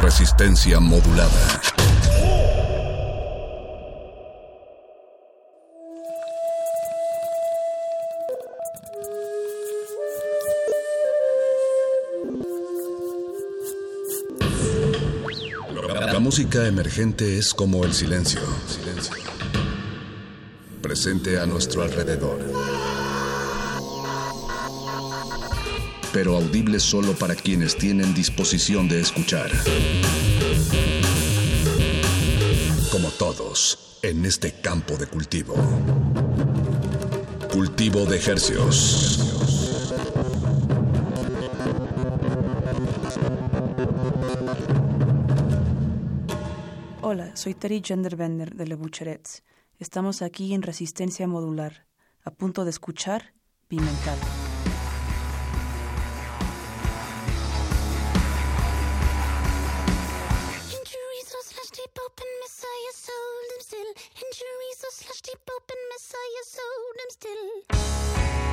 Resistencia modulada. La música emergente es como el silencio. Presente a nuestro alrededor. Pero audible solo para quienes tienen disposición de escuchar. Como todos, en este campo de cultivo. Cultivo de ejercios. Hola, soy Terry Genderbender de Le Boucherets. Estamos aquí en Resistencia Modular, a punto de escuchar Pimental. I sold them still.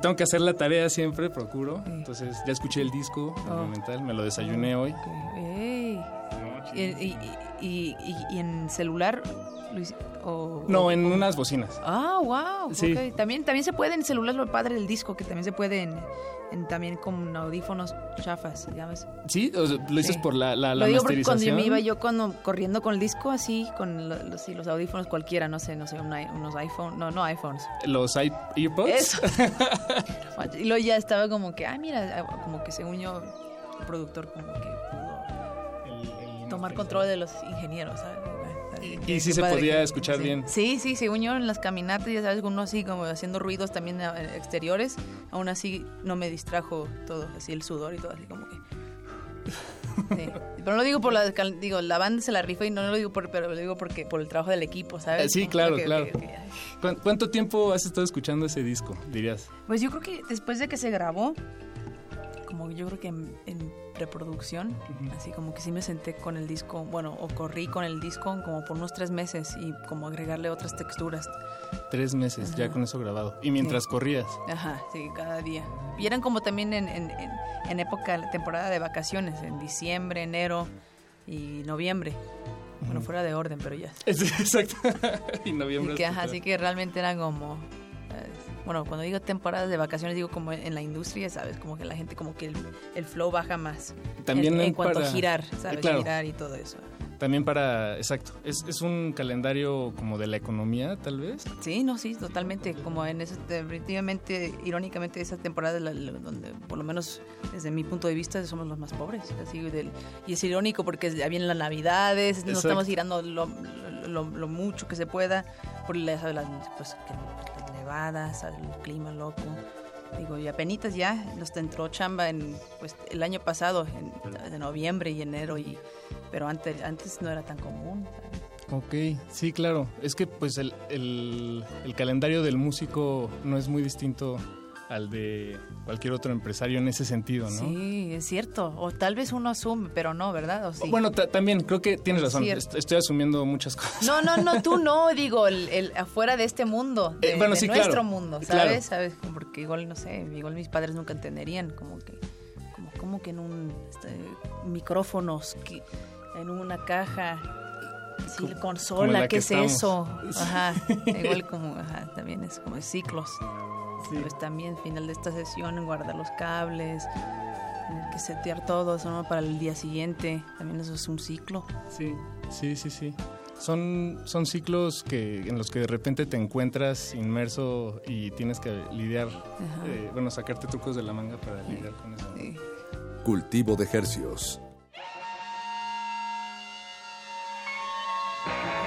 Tengo que hacer la tarea siempre, procuro. Entonces ya escuché el disco Oh. Monumental, me lo desayuné hoy. Ok. Ey. ¿Y, y, y, y- y en celular? O, No, o- en unas bocinas. Ah, wow. Sí. También, también se puede en celular, lo padre del disco, que también se puede en, en- también con audífonos chafas, ¿sabes? ¿Sí? O sea, ¿Lo dices Sí. por la, la, la Lo digo porque cuando yo me iba yo cuando, corriendo con el disco así, con lo- los, los audífonos cualquiera, no sé, no sé, unos iPhone, no, no iPhones. ¿Los i- earpods? Eso. y luego ya estaba como que, ah, mira, como que según yo, el productor como que pudo El- el tomar control de los ingenieros, ¿sabes? Y- sí se podía que- escuchar sí. bien. Sí, sí, según yo en las caminatas, ya sabes, uno así como haciendo ruidos también eh, exteriores, aún así no me distrajo todo, así el sudor y todo, así como que... Sí. Pero no lo digo por la, digo, la banda se la rifa y no lo digo por, pero lo digo porque por el trabajo del equipo, ¿sabes? Eh, sí, claro, que- claro. que- que- ¿Cuán- ¿Cuánto tiempo has estado escuchando ese disco, dirías? Pues yo creo que después de que se grabó, como yo creo que en, en preproducción, así como que sí me senté con el disco, bueno, o corrí con el disco como por unos tres meses y como agregarle otras texturas. Tres meses, ya con eso grabado. Y mientras corrías. Ajá, sí, cada día. Y eran como también en, en, en, época, temporada de vacaciones, en diciembre, enero y noviembre. Bueno, fuera de orden, pero ya. Sí, Exacto. y noviembre. Así que, es ajá, tu- así que realmente eran como... eh, Bueno, cuando digo temporadas de vacaciones, digo como en la industria, ¿sabes? Como que la gente, como que el, el flow baja más. También en, cuanto para- a girar, ¿sabes? claro. Girar y todo eso. También para, exacto, es, es un calendario como de la economía, tal vez. Sí, no, sí, totalmente. Como en ese, definitivamente, irónicamente, esa temporada la- la- donde, por lo menos desde mi punto de vista, somos los más pobres. Así del, y es irónico porque ya vienen las navidades, Exacto. estamos girando lo, lo- lo mucho que se pueda por las, las- pues, que nevadas, el clima loco. Digo, y apenitas ya nos entró chamba en, pues, el año pasado, en, de noviembre y enero, y, pero antes, antes no era tan común. Ok, sí, claro. Es que pues el, el, el calendario del músico no es muy distinto al de cualquier otro empresario en ese sentido, ¿no? Sí, es cierto. O tal vez uno asume, pero no, ¿verdad? ¿O sí? Bueno, ta- también creo que tienes razón. Cierto. Estoy asumiendo muchas cosas. no, no, no, tú no, digo, el, el afuera de este mundo, de, Eh, bueno, de sí, nuestro claro. mundo, Claro. ¿sabes? ¿Sabes? Porque igual, no sé, igual mis padres nunca entenderían, como que, como, como que en un, este, micrófonos, que, en una caja, sí, Como- como consola, la ¿qué que es estamos. eso? Ajá, igual como, ajá, también es como ciclos. Sí. ¿sabes? También, final de esta sesión, guardar los cables, tener que setear todo eso ¿no? para el día siguiente. También eso es un ciclo. Sí, sí, sí, sí. Son, son ciclos que, en los que de repente te encuentras inmerso y tienes que lidiar, eh, bueno, sacarte trucos de la manga para lidiar con eso. Sí. Cultivo de hercios. Thank you.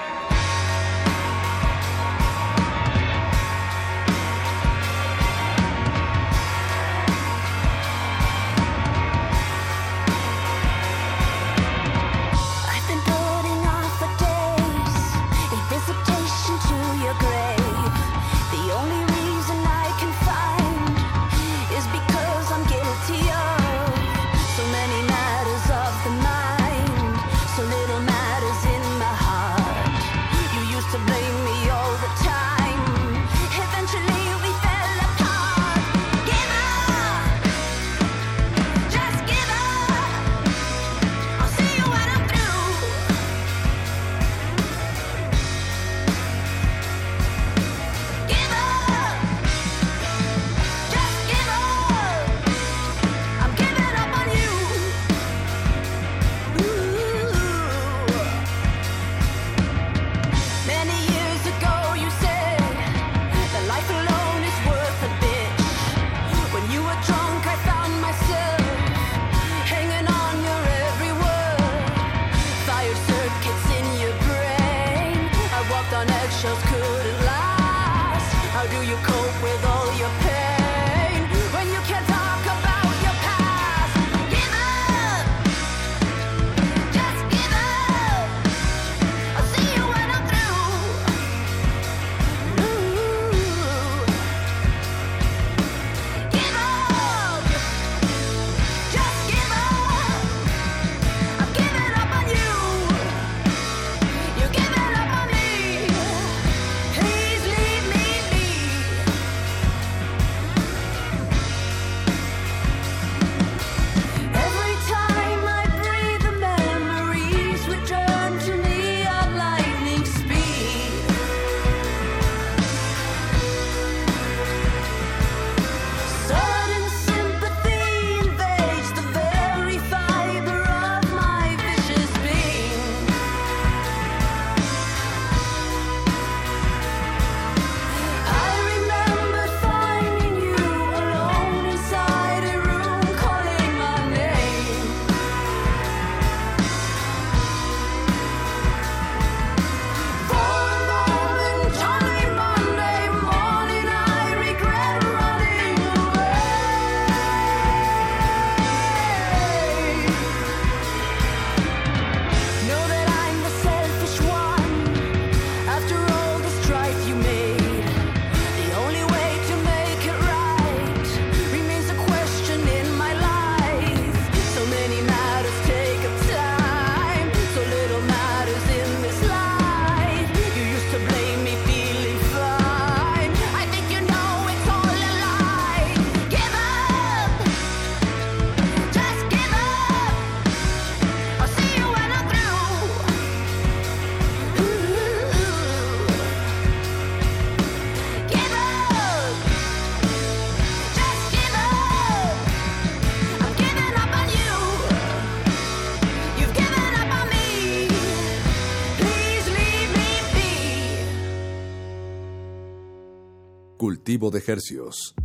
De Hercios.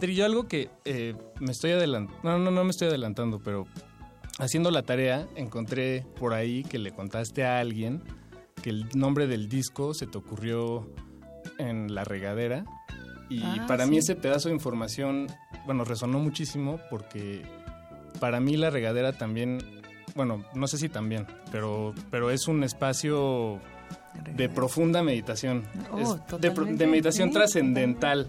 Oye, Tri, yo algo que eh, me estoy adelantando, no, no, no me estoy adelantando, pero haciendo la tarea encontré por ahí que le contaste a alguien que el nombre del disco se te ocurrió en la regadera y Ah, para sí. mí ese pedazo de información, bueno, resonó muchísimo porque para mí la regadera también, bueno, no sé si también, pero, pero es un espacio de profunda meditación, Oh, Es de, meditación trascendental.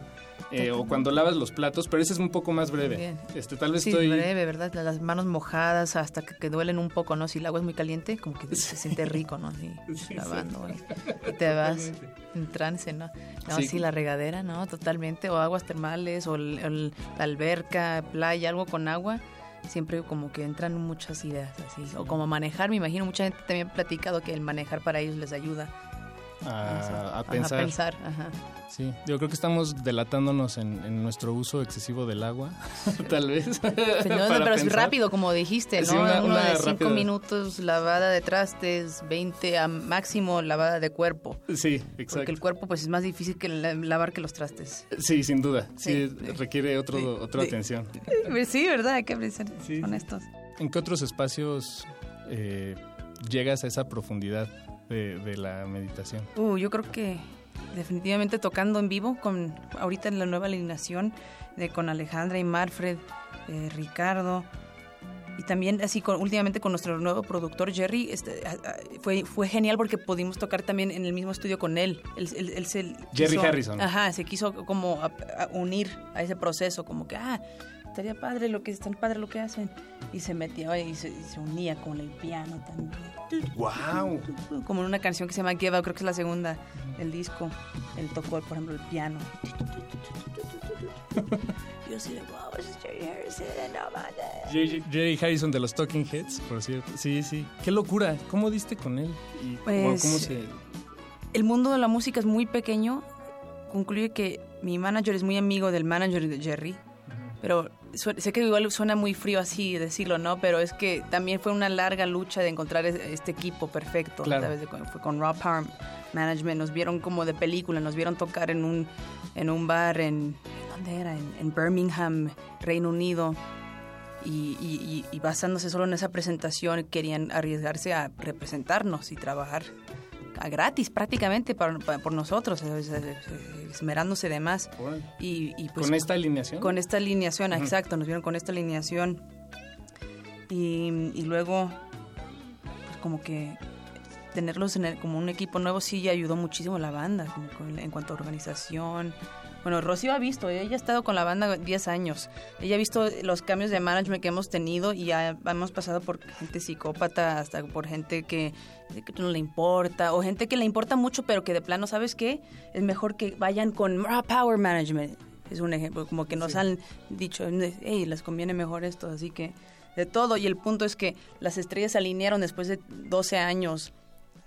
eh, o cuando lavas los platos, pero ese es un poco más breve. Este, tal vez Sí, estoy breve, ¿verdad? Las manos mojadas hasta que, que duelen un poco, ¿no? Si el agua es muy caliente, como que se siente rico, ¿no? Sí, lavando y, y te vas en trance, ¿no? No, Sí. sí. la regadera, ¿no? Totalmente. O aguas termales, o el- el- la alberca, playa, algo con agua. Siempre como que entran muchas ideas así. O como manejar, me imagino, mucha gente también ha platicado que el manejar para ellos les ayuda a, pensar. A pensar, ajá. Sí, yo creo que estamos delatándonos en, en nuestro uso excesivo del agua, tal vez. Pero, Pues no, para pero es rápido, como dijiste, ¿no? Una- Uno una de cinco minutos lavada de trastes, 20 a máximo lavada de cuerpo. Sí, exacto. Porque el cuerpo pues es más difícil que la- lavar que los trastes. Sí, sin duda. Sí, Sí. requiere otro, Sí. otra atención. Sí, ¿verdad? Hay que ser honestos. ¿En qué otros espacios eh, llegas a esa profundidad de, de la meditación? Uh, yo creo que definitivamente tocando en vivo, con ahorita en la nueva alineación, de, con Alejandra y Marfred, eh, Ricardo, y también así con, últimamente con nuestro nuevo productor Jerry, este, fue, fue genial porque pudimos tocar también en el mismo estudio con él. Él, él- él se Jerry quiso- Harrison. Ajá, se quiso como a- a unir a ese proceso, como que, ah, estaría padre lo que, están padre lo que hacen. Y se metía y se, y se unía con el piano también ¡Wow! como en una canción que se llama Give Out, creo que es la segunda del disco. Él tocó, por ejemplo, el piano. Yo así de, wow, ese es Jerry Harrison, no mames". Jerry Harrison de los Talking Heads, por cierto. Sí, sí. Qué locura. ¿Cómo diste con él? Y, Pues, ¿Cómo se...? El mundo de la música es muy pequeño. Concluye que mi manager es muy amigo del manager de Jerry. Pero sé que igual suena muy frío así decirlo, ¿no? Pero es que también fue una larga lucha de encontrar es- este equipo perfecto. Claro. ¿sabes? Fue con Raw Power Management. Nos vieron como de película. Nos vieron tocar en un, en un bar en... ¿Dónde era? En, en Birmingham, Reino Unido. Y- y- y basándose solo en esa presentación querían arriesgarse a representarnos y trabajar a gratis prácticamente para, para- por nosotros, ¿sabes? Eh, eh, esmerándose de más. Y, y, pues, ¿Con esta alineación? con esta alineación, exacto, nos vieron con esta alineación. Y, y luego, pues como que tenerlos en el- como un equipo nuevo sí ayudó muchísimo a la banda, como con- en cuanto a organización. Bueno, Rocío ha visto, ella ha estado con la banda 10 años. Ella ha visto los cambios de management que hemos tenido y ya hemos pasado por gente psicópata, hasta por gente que, que no le importa, o gente que le importa mucho, pero que de plano, ¿sabes qué? Es mejor que vayan con Raw Power Management. Es un ejemplo, como que nos han dicho, hey, les conviene mejor esto, así que de todo. Y el punto es que las estrellas se alinearon después de 12 años.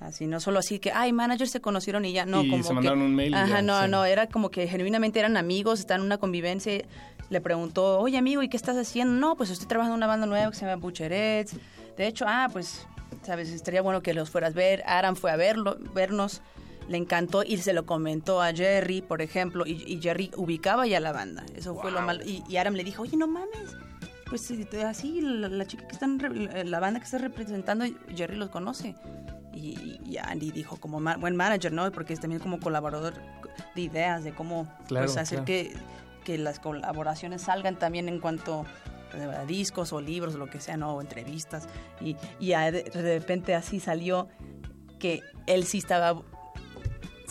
Así, no solo así que, ay, managers se conocieron y ya, no, Y como se que- mandaron un mail Ajá, ya, no, sí. no, era como que genuinamente eran amigos, están en una convivencia. Le preguntó, oye, amigo, ¿y qué estás haciendo? No, pues estoy trabajando en una banda nueva que se llama Bucherets. De hecho, ah, pues, sabes, estaría bueno que los fueras a ver. Aram fue a verlo, vernos, le encantó y se lo comentó a Jerry, por ejemplo, y, y Jerry ubicaba ya la banda. Eso fue lo malo. Y, y Aram le dijo, oye, no mames. Pues así, la, la chica que están, la banda que está representando, Jerry los conoce. Y, y Andy dijo, como ma- buen manager, ¿no? Porque es también como colaborador de ideas, de cómo Claro, pues, hacer claro. que, que las colaboraciones salgan también en cuanto a discos o libros o lo que sea, ¿no? O entrevistas. Y, y de repente así salió que él sí estaba,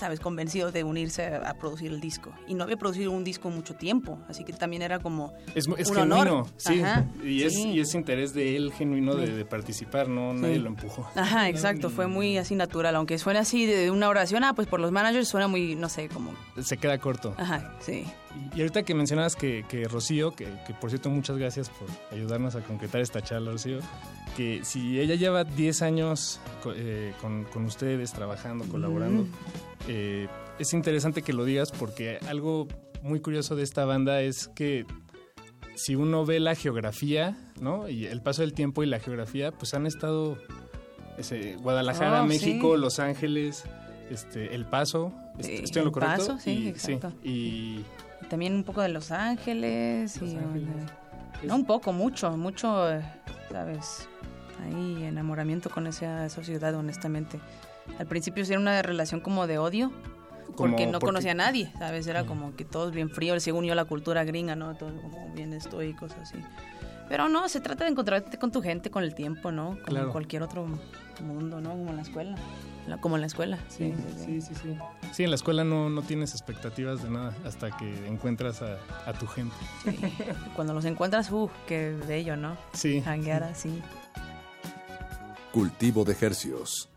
¿sabes? Convencido de unirse a, producir el disco. Y no había producido un disco mucho tiempo, así que también era como Es, es un genuino, honor. sí. Ajá, y, es, sí. y es interés de él genuino de, de participar, no nadie lo empujó. Ajá, exacto, fue muy así natural, aunque suena así de una oración, ah, pues por los managers suena muy, no sé, como, Se queda corto. ajá, sí. Y ahorita que mencionabas que, que Rocío, que, que por cierto muchas gracias por ayudarnos a concretar esta charla, Rocío, que si ella lleva 10 años eh, con, con ustedes trabajando, colaborando, eh, es interesante que lo digas porque algo muy curioso de esta banda es que si uno ve la geografía, ¿no? Y el paso del tiempo y la geografía, pues han estado Guadalajara, oh, México. Los Ángeles, este, El Paso, sí, ¿estoy en lo correcto? Paso, sí, exacto. Y, también un poco de Los Ángeles. Y, no, un poco, mucho, mucho, eh, ¿sabes? Ahí enamoramiento con esa, esa ciudad, honestamente al principio era una relación como de odio, porque no porque... conocía a nadie, ¿sabes? Era como que todos bien fríos, según yo la cultura gringa, ¿no? Todos como bien estoicos, así. Pero no, se trata de encontrarte con tu gente con el tiempo, ¿no? Como en cualquier otro mundo, ¿no? Como en la escuela. La, como en la escuela. Sí sí sí, sí, en la escuela no, no tienes expectativas de nada hasta que encuentras a, a tu gente. Cuando los encuentras, uh, qué bello, ¿no? Sí. Hanguear así. Cultivo de ejercios.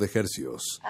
de hercios.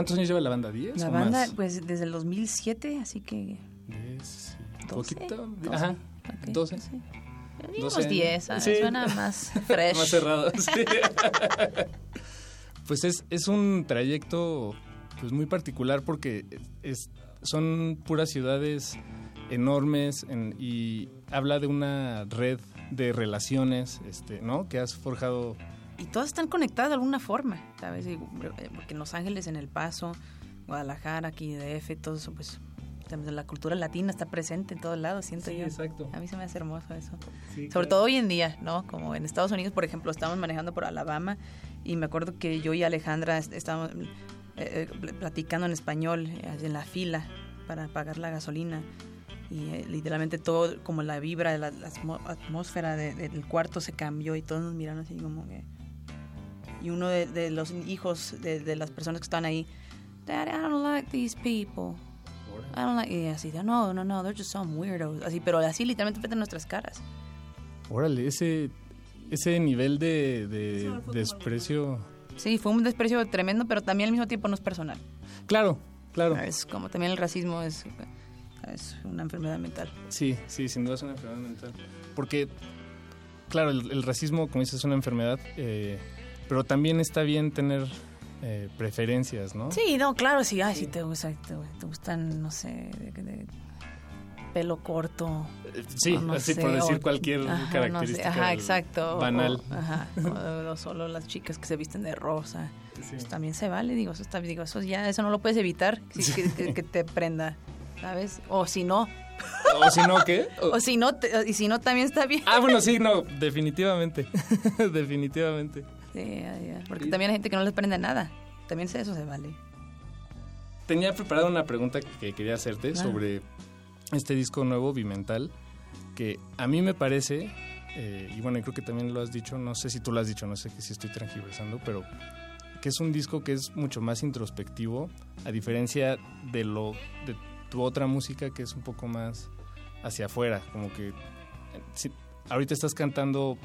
¿Cuántos años lleva la banda? ¿10 La o banda, más? pues desde el 2007, así que... Diez, sí. 12, Poquito. 12, Ajá. ok, 12. sí. Digamos 12 años. 10, ah, Sí. suena más fresh. Más cerrado. sí. pues es, es un trayecto pues muy particular porque es, son puras ciudades enormes en- y habla de una red de relaciones, este, ¿no? Que has forjado. Y todas están conectadas de alguna forma, ¿sabes? Eh, Porque en Los Ángeles, en El Paso, Guadalajara, aquí DF, todo eso, pues la cultura latina está presente en todos lados, siento Sí, yo. exacto. A mí se me hace hermoso eso. Sí, Sobre claro. todo hoy en día, ¿no? Como en Estados Unidos, por ejemplo, estábamos manejando por Alabama y me acuerdo que yo y Alejandra est- estábamos eh, eh, pl- platicando en español en la fila para pagar la gasolina y eh, literalmente todo, como la vibra, la, la atmósfera de- de- del cuarto se cambió y todos nos miraron así como que... Y uno de, de los hijos de, de las personas que estaban ahí, Daddy, I don't like these people. I don't like... Y así, no, no, no, they're just some weirdos. Así, pero así literalmente frente a nuestras caras. Órale, ese, ese nivel de, de desprecio. Sí, fue un desprecio tremendo, pero también al mismo tiempo no es personal. Claro, claro. Es como también el racismo es, es una enfermedad mental. Sí, sí, sin duda es una enfermedad mental. Porque, claro, el, el racismo, como dices, es una enfermedad, eh, pero también está bien tener eh, preferencias, ¿no? Sí, no, claro, sí, ay, sí te, gusta, te, te gustan, no sé, de, de pelo corto. Eh, Sí, no así sé, por decir o- cualquier ajá, no sé, característica Ajá, exacto. banal. o- ajá, o, solo las chicas que se visten de rosa. Pues también se vale, digo, eso está, digo, eso ya, eso no lo puedes evitar, sí, que, que- que te prenda, ¿sabes? O si no, O si no, ¿qué? O- o si no, te- y si no también está bien. Ah, bueno, sí, no, definitivamente. definitivamente. Sí, porque también hay gente que no les prende nada. También eso se vale. Tenía preparada una pregunta que quería hacerte Claro. sobre este disco nuevo, Bimental, que a mí me parece, eh, y bueno, creo que también lo has dicho, no sé si tú lo has dicho, no sé que si estoy transgiversando, pero que es un disco que es mucho más introspectivo, a diferencia de lo de tu otra música que es un poco más hacia afuera, como que eh, si- ahorita estás cantando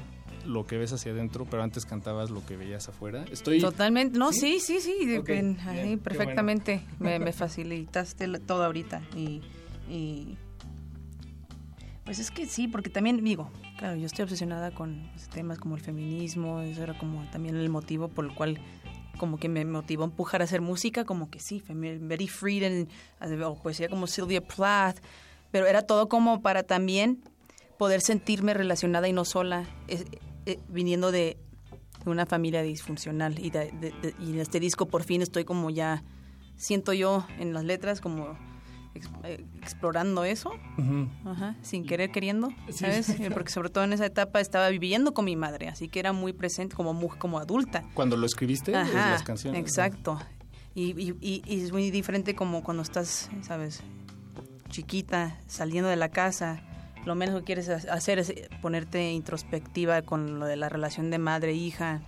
lo que ves hacia adentro, pero antes cantabas lo que veías afuera. Estoy Totalmente, no, sí, sí, sí, bien, ahí qué perfectamente. Me, me facilitaste todo ahorita. Y, y- Pues es que sí, porque también digo, claro, yo estoy obsesionada con pues, temas como el feminismo, eso era como también el motivo por el cual como que me motivó a empujar a hacer música, como que sí, Betty Friedan, o poesía como Sylvia Plath, pero era todo como para también poder sentirme relacionada y no sola, eh, viniendo de, una familia disfuncional. Y, de- de- de- y en este disco por fin estoy como ya, siento yo en las letras como ex- eh, explorando eso, ajá, sin querer queriendo. ¿sabes? Eh, Porque sobre todo en esa etapa estaba viviendo con mi madre, así que era muy presente como, como adulta. Cuando lo escribiste, es Ajá, las canciones. exacto. Y, y- y- y es muy diferente como cuando estás, ¿sabes? Chiquita, saliendo de la casa, lo menos que quieres ha- hacer es ponerte introspectiva con lo de la relación de madre-hija,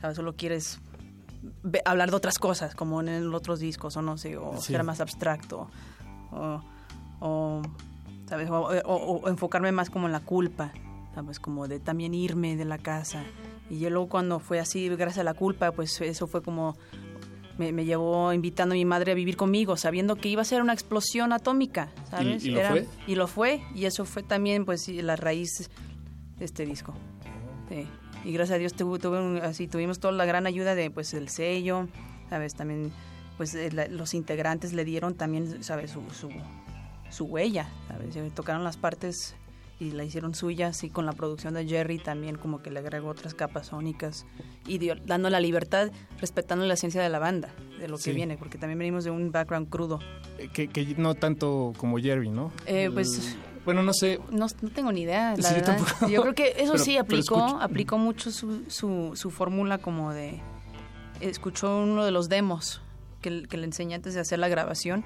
¿sabes? Solo quieres hablar de otras cosas, como en los otros discos, o no sé, o Sí. ser más abstracto, o, o, ¿sabes? O, o- o enfocarme más como en la culpa, ¿sabes? Como de también irme de la casa. Y yo luego cuando fue así, gracias a la culpa, pues eso fue como... Me, me llevó invitando a mi madre a vivir conmigo, sabiendo que iba a ser una explosión atómica, ¿sabes? ¿Y- y lo fue? Y lo fue, y eso fue también, pues, la raíz de este disco. Sí. Y gracias a Dios tuvo, tuve un- así, tuvimos toda la gran ayuda de, pues, el sello, ¿sabes? También, pues, eh, la- los integrantes le dieron también, ¿sabes? Su, su, su huella, ¿sabes? Tocaron las partes y la hicieron suya, así con la producción de Jerry también como que le agregó otras capas sónicas y dio- dando la libertad, respetando la esencia de la banda, de lo Sí. que viene, porque también venimos de un background crudo. Eh, Que, que no tanto como Jerry, ¿no? Eh, pues- bueno, no sé. No, no tengo ni idea, la Sí, yo verdad. tampoco. Yo creo que eso Pero- sí aplicó, aplicó mucho su, su, su fórmula como de... Escuchó uno de los demos que, que le enseñé antes de hacer la grabación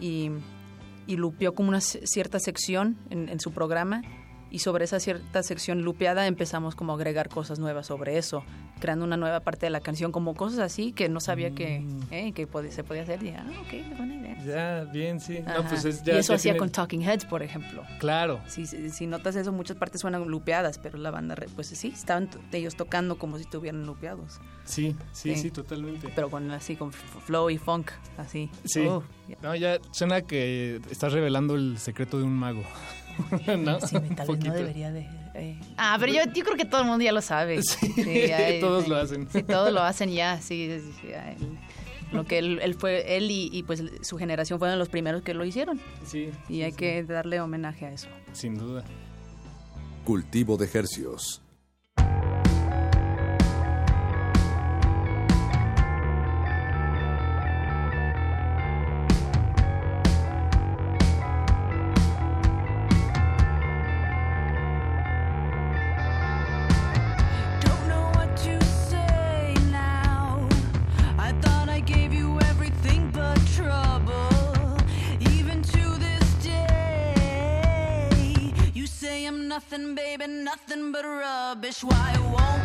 y, y lupeó como una cierta sección en, en su programa y sobre esa cierta sección lupeada empezamos como a agregar cosas nuevas sobre eso, creando una nueva parte de la canción, como cosas así que no sabía que, Mm. eh, que se podía hacer. Y, ah, ok, buena idea. Ya, bien, sí. No, pues es- ya- y eso hacía tiene- con Talking Heads, por ejemplo. Claro. Si, si, si notas eso, muchas partes suenan lupeadas, pero la banda, pues sí, estaban ellos tocando como si estuvieran lupeados. Sí, sí, Sí. sí, totalmente. Pero con así, con flow y funk, así. Sí. Oh, No, ya suena que estás revelando el secreto de un mago. ¿No? Sí, tal vez no debería de... eh. Ah, pero yo, yo creo que todo el mundo ya lo sabe. Sí, todos lo hacen. Sí, todos lo hacen ya, sí. sí, sí, él- lo que él, él fue, él y, y, pues su generación fueron los primeros que lo hicieron. Sí. Y sí, hay sí. que darle homenaje a eso. Sin duda. Cultivo de hercios. Nothing, baby, nothing but rubbish. Why won't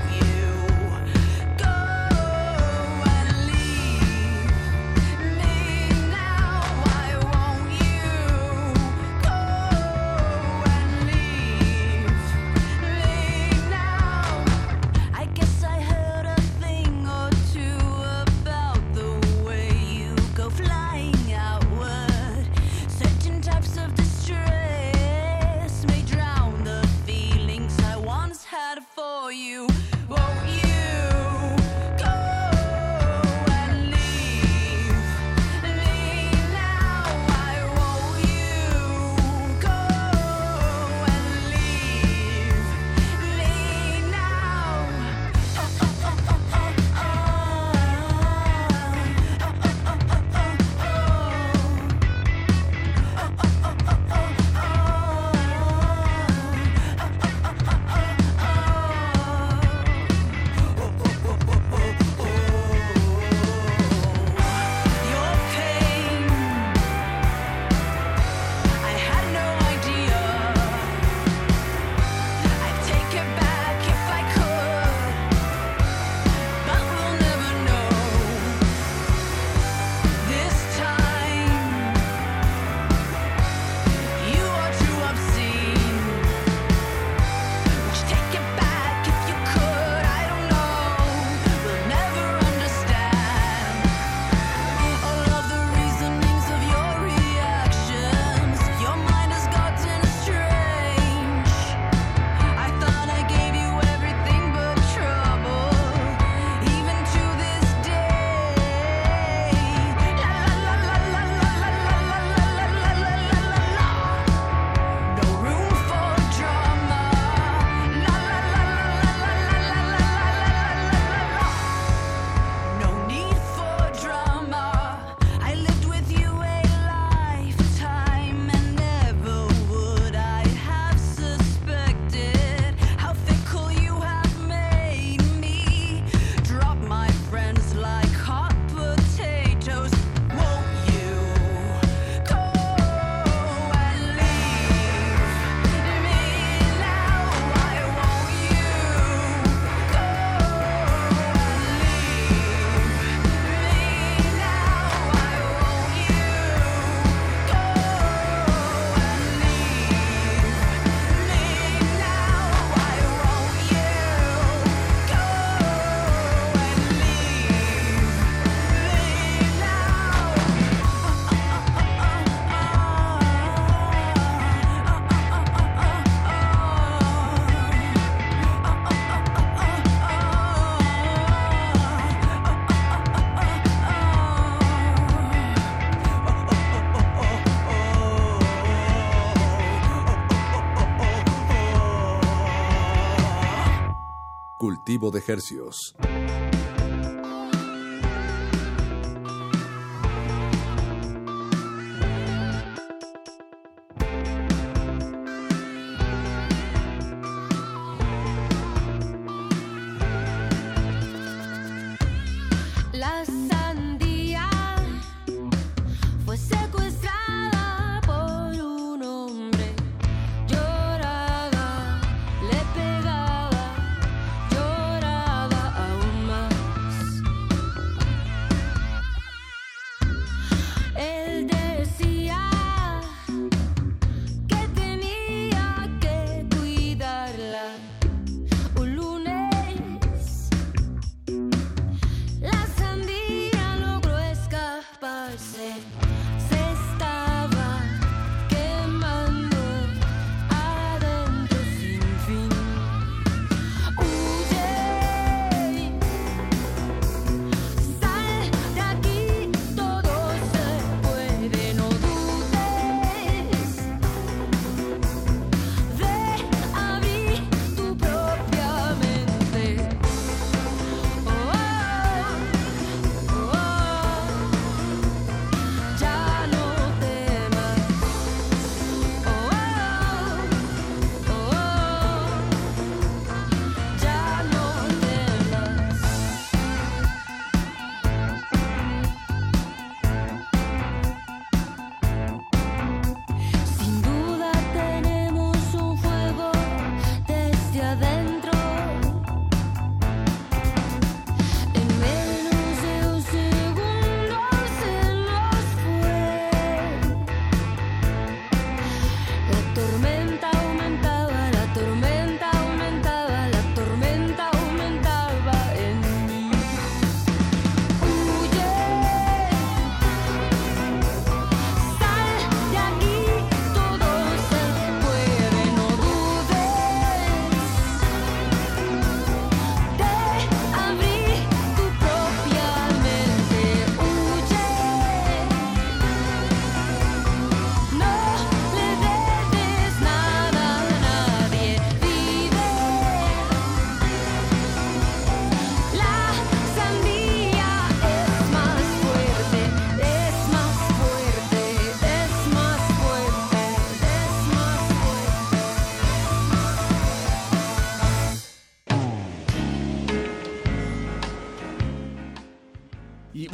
de hercios.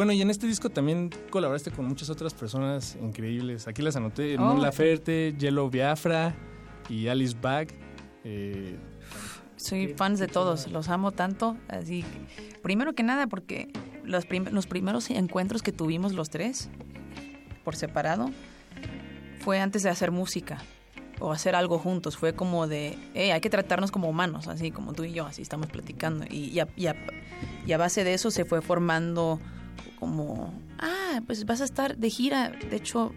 Bueno, y en este disco también colaboraste con muchas otras personas increíbles. Aquí las anoté: Oh. Mon Laferte, Yellow Biafra y Alice Bag. Eh, Soy Qué- fans de todos, los amo tanto. Así, primero que nada, porque los, prim- los primeros encuentros que tuvimos los tres, por separado, fue antes de hacer música o hacer algo juntos. Fue como de, hey, hay que tratarnos como humanos, así como tú y yo, así estamos platicando. Y, y a, y a- y a base de eso se fue formando como, ah, pues vas a estar de gira, de hecho,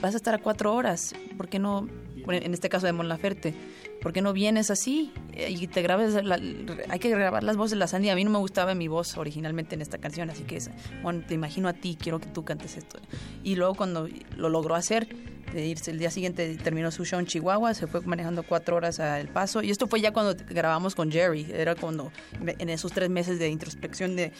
vas a estar a cuatro horas, ¿por qué no? En este caso de Mon Laferte, ¿por qué no vienes así eh, y te grabes? hay que grabar las voces de la Sandy. A mí no me gustaba mi voz originalmente en esta canción, así que bueno, te imagino a ti, quiero que tú cantes esto. Y luego cuando lo logró hacer, de irse el día siguiente terminó su show en Chihuahua, se fue manejando cuatro horas a El Paso. Y esto fue ya cuando grabamos con Jerry, era cuando en esos tres meses de introspección de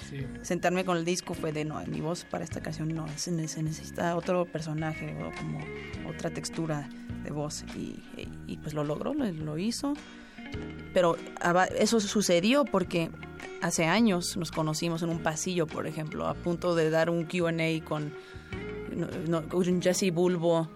sentarme con el disco fue de no, mi voz para esta canción no, se, ne- se necesita otro personaje o como otra textura de voz y, pues lo logró, lo, lo hizo. Pero aba- eso sucedió porque hace años nos conocimos en un pasillo, por ejemplo, a punto de dar un Q&A con, no- Jesse Bulbo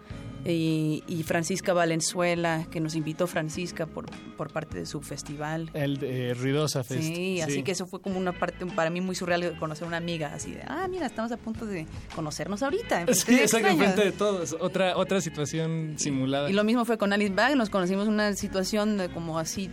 y, y Francisca Valenzuela, que nos invitó Francisca por, por parte de su festival. el de Ruidosa Fest. Sí, así que eso fue como una parte para mí muy surreal de conocer a una amiga, así de, ah, mira, estamos a punto de conocernos ahorita. Sí, exacto, extraños". enfrente de todos. Otra, otra situación simulada. Y lo mismo fue con Alice Bag, nos conocimos una situación de como así,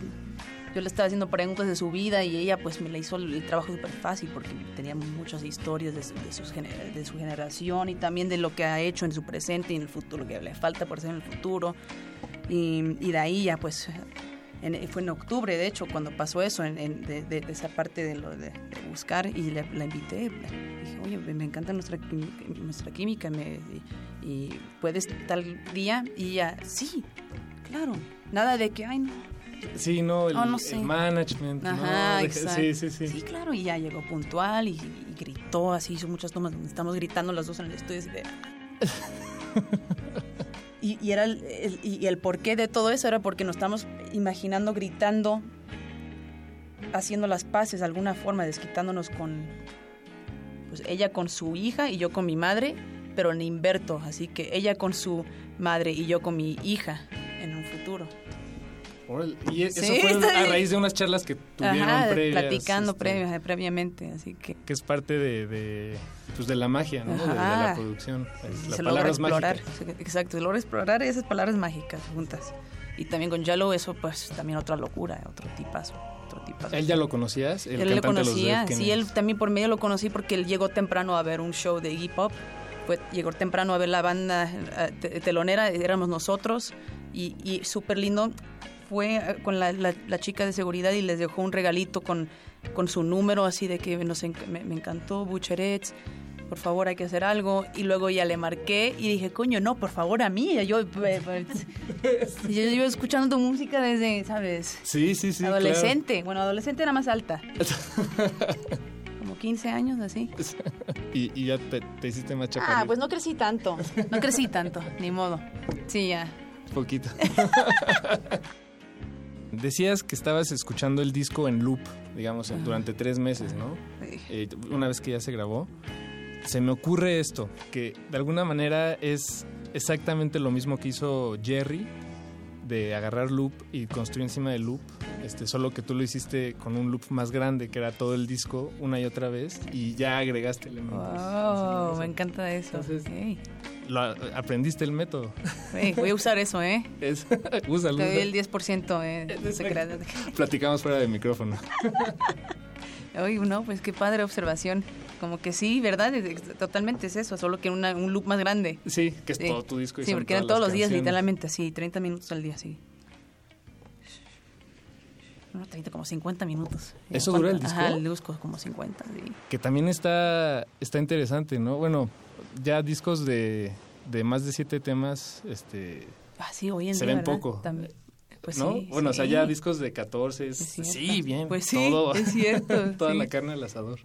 yo le estaba haciendo preguntas de su vida y ella pues me la hizo el, el trabajo súper fácil porque tenía muchas historias de, de, sus de su generación y también de lo que ha hecho en su presente y en el futuro, lo que le falta por hacer en el futuro. Y, y de ahí ya pues en- fue en octubre, de hecho, cuando pasó eso, en, en- de, de- esa parte de, lo de, buscar, y le- la invité. dije, oye, me encanta nuestra, nuestra química, me- y, y puedes tal día, y ella, sí, claro, nada de que, ay, no. Sí, no, el, Oh, no sé. el management. Ajá, no, exacto. sí, sí, sí. Sí, claro, y ya llegó puntual y, y gritó, así hizo muchas tomas donde estamos gritando las dos en el estudio. así de- y, y era el, el- y el porqué de todo eso era porque nos estamos imaginando gritando, haciendo las paces de alguna forma, desquitándonos con pues ella con su hija y yo con mi madre, pero en inverto, así que ella con su madre y yo con mi hija en un futuro. Y eso Sí, fue a raíz de unas charlas que tuvieron Ajá, previas. platicando este, previa- previamente, así que Que es parte de, de, pues de la magia, ¿no? De, de la producción. Es las se logra palabras explorar. mágicas. Exacto, se logra explorar esas palabras mágicas juntas. Y también con Yalo, eso pues también otra locura, otro tipazo, otro tipazo. ¿Él ya lo conocías? El Él lo los conocía, Dead sí, él también por medio lo conocí porque él llegó temprano a ver un show de hip hop. Llegó temprano a ver la banda eh, te- telonera, éramos nosotros y, y súper lindo. Fue eh, con la, la- la chica de seguridad y les dejó un regalito con, con su número, así de que nos me, me encantó, Bucherets, por favor hay que hacer algo. Y luego ya le marqué y dije, coño, no, por favor a mí. Yo, eh, yo, yo llevo escuchando tu música desde, ¿sabes? Sí, sí, sí. adolescente. Bueno, adolescente era más alta. Como 15 años, así. Y, y ya te, te hiciste más chaparrito. Ah, pues no crecí tanto. No crecí tanto, ni modo. Sí, ya. Poquito. Decías que estabas escuchando el disco en loop, digamos, en- durante tres meses, ¿no? Eh, una vez que ya se grabó. Se me ocurre esto, que de alguna manera es exactamente lo mismo que hizo Jerry, de agarrar loop y construir encima del loop, este, solo que tú lo hiciste con un loop más grande, que era todo el disco, una y otra vez, y ya agregaste elementos. Wow, me encanta eso. Entonces- Lo, aprendiste el método. voy a usar eso, ¿eh? Es, úsalo, Te doy el 10% eh, secreto. Platicamos fuera de micrófono. Oye, no, pues qué padre observación. Como que sí, ¿verdad? Totalmente es eso, solo que una- un loop más grande. Sí, que es Sí. todo tu disco. y Sí, porque eran todos los días, literalmente, así, 30 minutos al día, sí. No, 30, como 50 minutos. ¿Eso ¿Cuánto? dura el disco? Ajá, el disco como 50, sí. Que también está, está interesante, ¿no? Bueno, ya discos de, de más de siete temas, este, Ah, sí, hoy en Se día, ven ¿verdad? poco. También- pues ¿no? sí, bueno, o sea, ya discos de 14, es- Es cierto. sí, bien, Pues sí, todo. es cierto, Toda la carne al asador.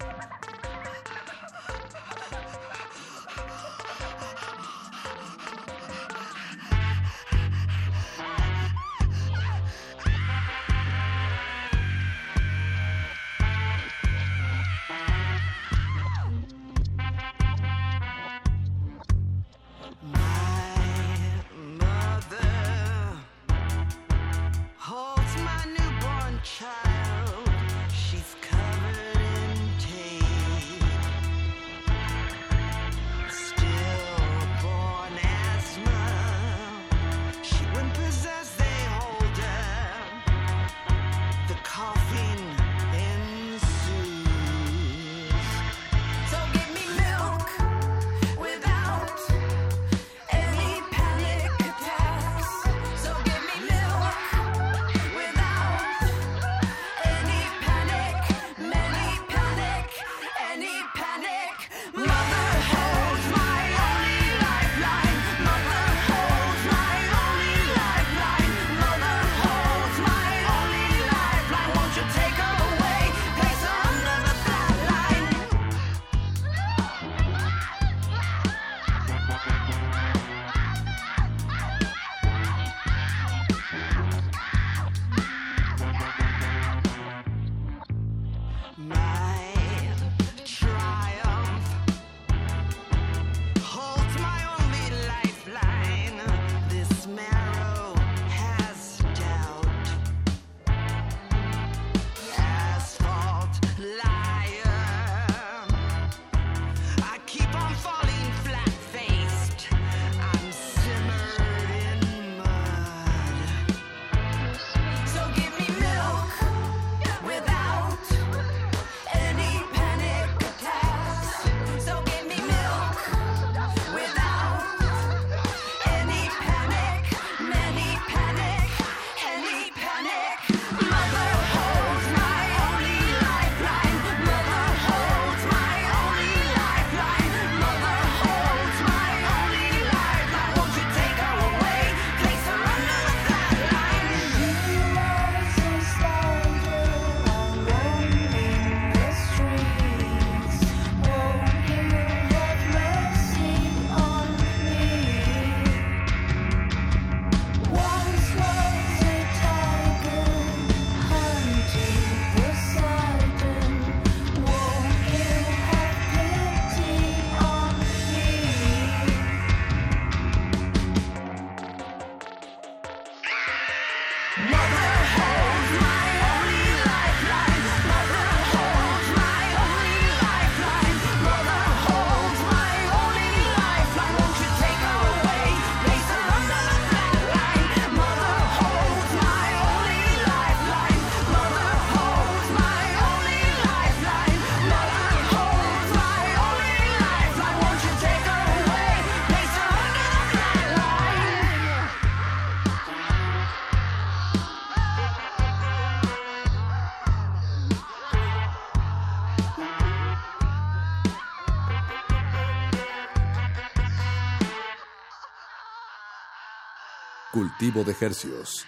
Cultivo de Hercios.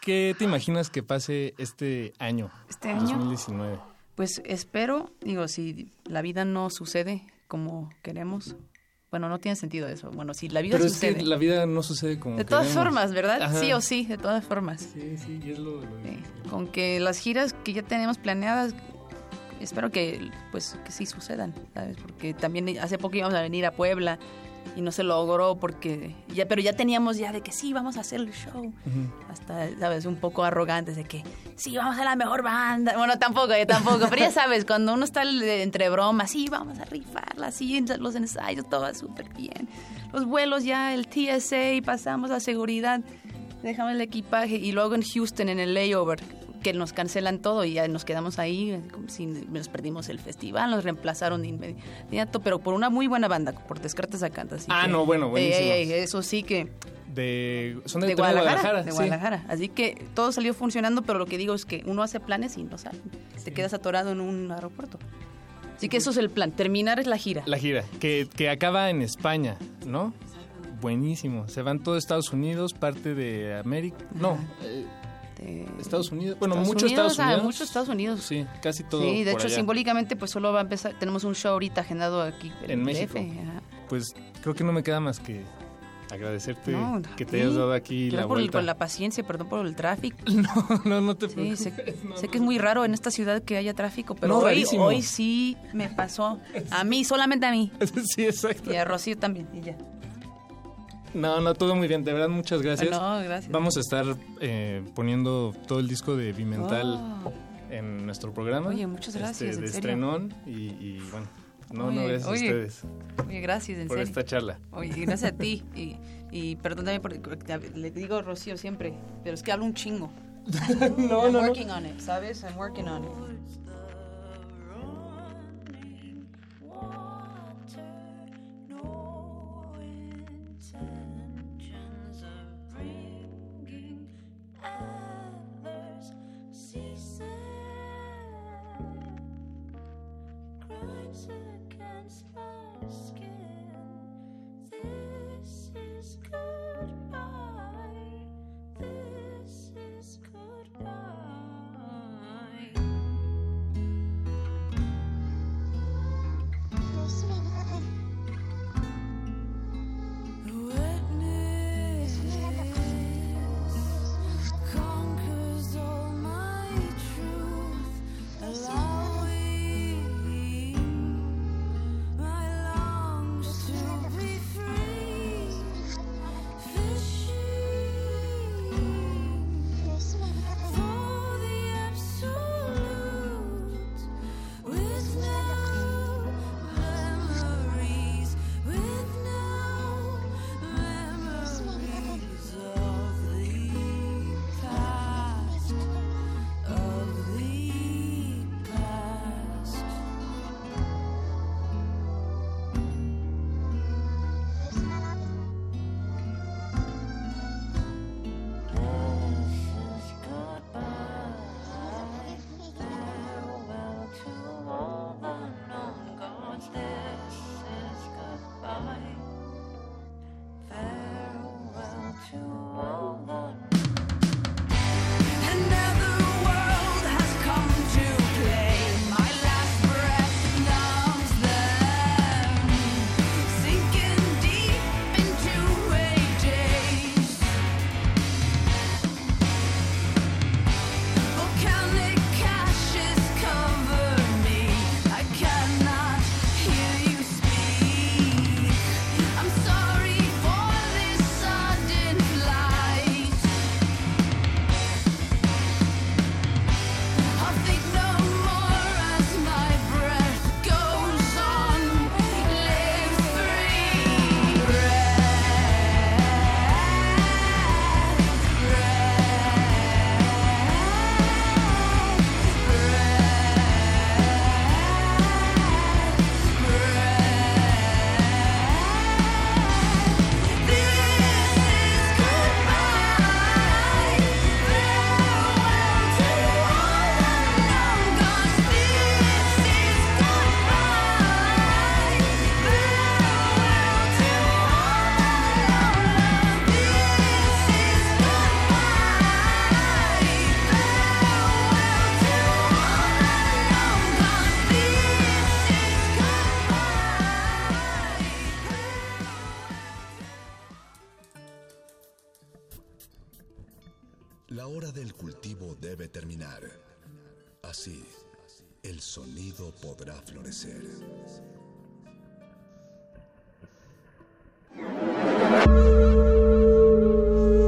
¿Qué te imaginas que pase este año? Este año. 2019. Pues espero, digo, si la vida no sucede como queremos, bueno, no tiene sentido eso. Bueno, si la vida Pero es sucede. que la vida no sucede como De todas queremos. formas, ¿verdad? Ajá. Sí o sí, de todas formas. Sí, sí, y es lo, lo Sí, Con que las giras que ya tenemos planeadas, espero que pues que sí sucedan, ¿sabes? Porque también hace poco íbamos a venir a Puebla y no se logró porque ya pero ya teníamos ya de que sí vamos a hacer el show. Hasta sabes, un poco arrogantes de que sí vamos a la mejor banda. Bueno, tampoco, eh, tampoco, pero ya sabes, cuando uno está entre bromas, sí, vamos a rifarla, sí, los ensayos todo súper bien. Los vuelos ya el TSA, pasamos a seguridad dejamos el equipaje y luego en Houston en el layover que nos cancelan todo y ya nos quedamos ahí como si nos perdimos el festival nos reemplazaron de inmediato pero por una muy buena banda por Descartes a Canta así Ah, que- no, bueno, buenísimo. ey, ey, eso sí que De, son de, Guadalajara, de sí. Guadalajara así que todo salió funcionando pero lo que digo es que uno hace planes y no sale te quedas atorado en un aeropuerto así que eso es el plan terminar la gira La gira, que, que acaba en España, ¿no? Buenísimo. Se van todo Estados Unidos, parte de América. No, eh, De- Estados Unidos. Bueno, Estados muchos Unidos, Estados Unidos. ah, muchos Estados Unidos Sí, casi todo. Sí, de por hecho, allá. simbólicamente, pues solo va a empezar. Tenemos un show ahorita agendado aquí En México. DF, ajá. Pues creo que no me queda más que agradecerte No, que te hayas dado aquí la por, el- vuelta. por la paciencia, perdón por el tráfico. No, no te Sí, preocupes. sé, No, sé no. que es muy raro en esta ciudad que haya tráfico, pero No, hoy, hoy sí me pasó. A mí, solamente a mí. sí, exacto. Y a Rocío también, y ya. No, no, todo muy bien. De verdad, muchas gracias. No, gracias. Vamos a estar eh, poniendo todo el disco de Bimental Oh. en nuestro programa. Oye, muchas gracias, Este, de estrenón y, y, bueno, no, no, Oye, gracias oye, a ustedes Oye, gracias, en por serio. esta charla. Oye, gracias a ti. Y, y perdón también porque le digo Rocío siempre, pero es que hablo un chingo. no, I'm no, no. working on it, ¿sabes? I'm working on it. Skin. This is goodbye.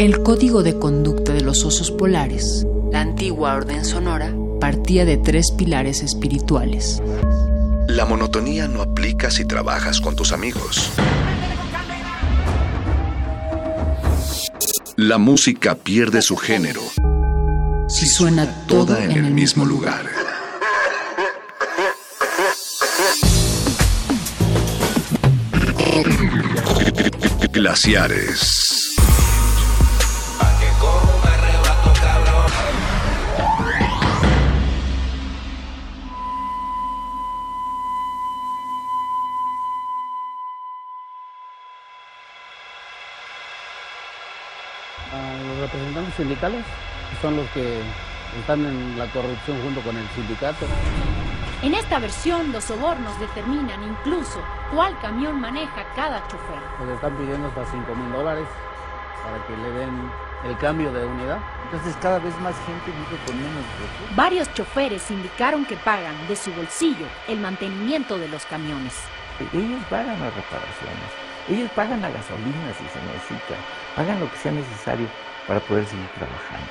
El código de conducta de los osos polares, la antigua orden sonora, partía de tres pilares espirituales. La monotonía no aplica si trabajas con tus amigos. La música pierde su género Si suena toda en el mismo lugar. Glaciares. Sindicales, son los que están en la corrupción junto con el sindicato. En esta versión, los sobornos determinan incluso cuál camión maneja cada chofer. Les están pidiendo hasta 5 mil dólares para que le den el cambio de unidad. Entonces cada vez más gente vive con menos recursos. Varios choferes indicaron que pagan de su bolsillo el mantenimiento de los camiones. Ellos pagan las reparaciones, ellos pagan la gasolina si se necesita, pagan lo que sea necesario para poder seguir trabajando.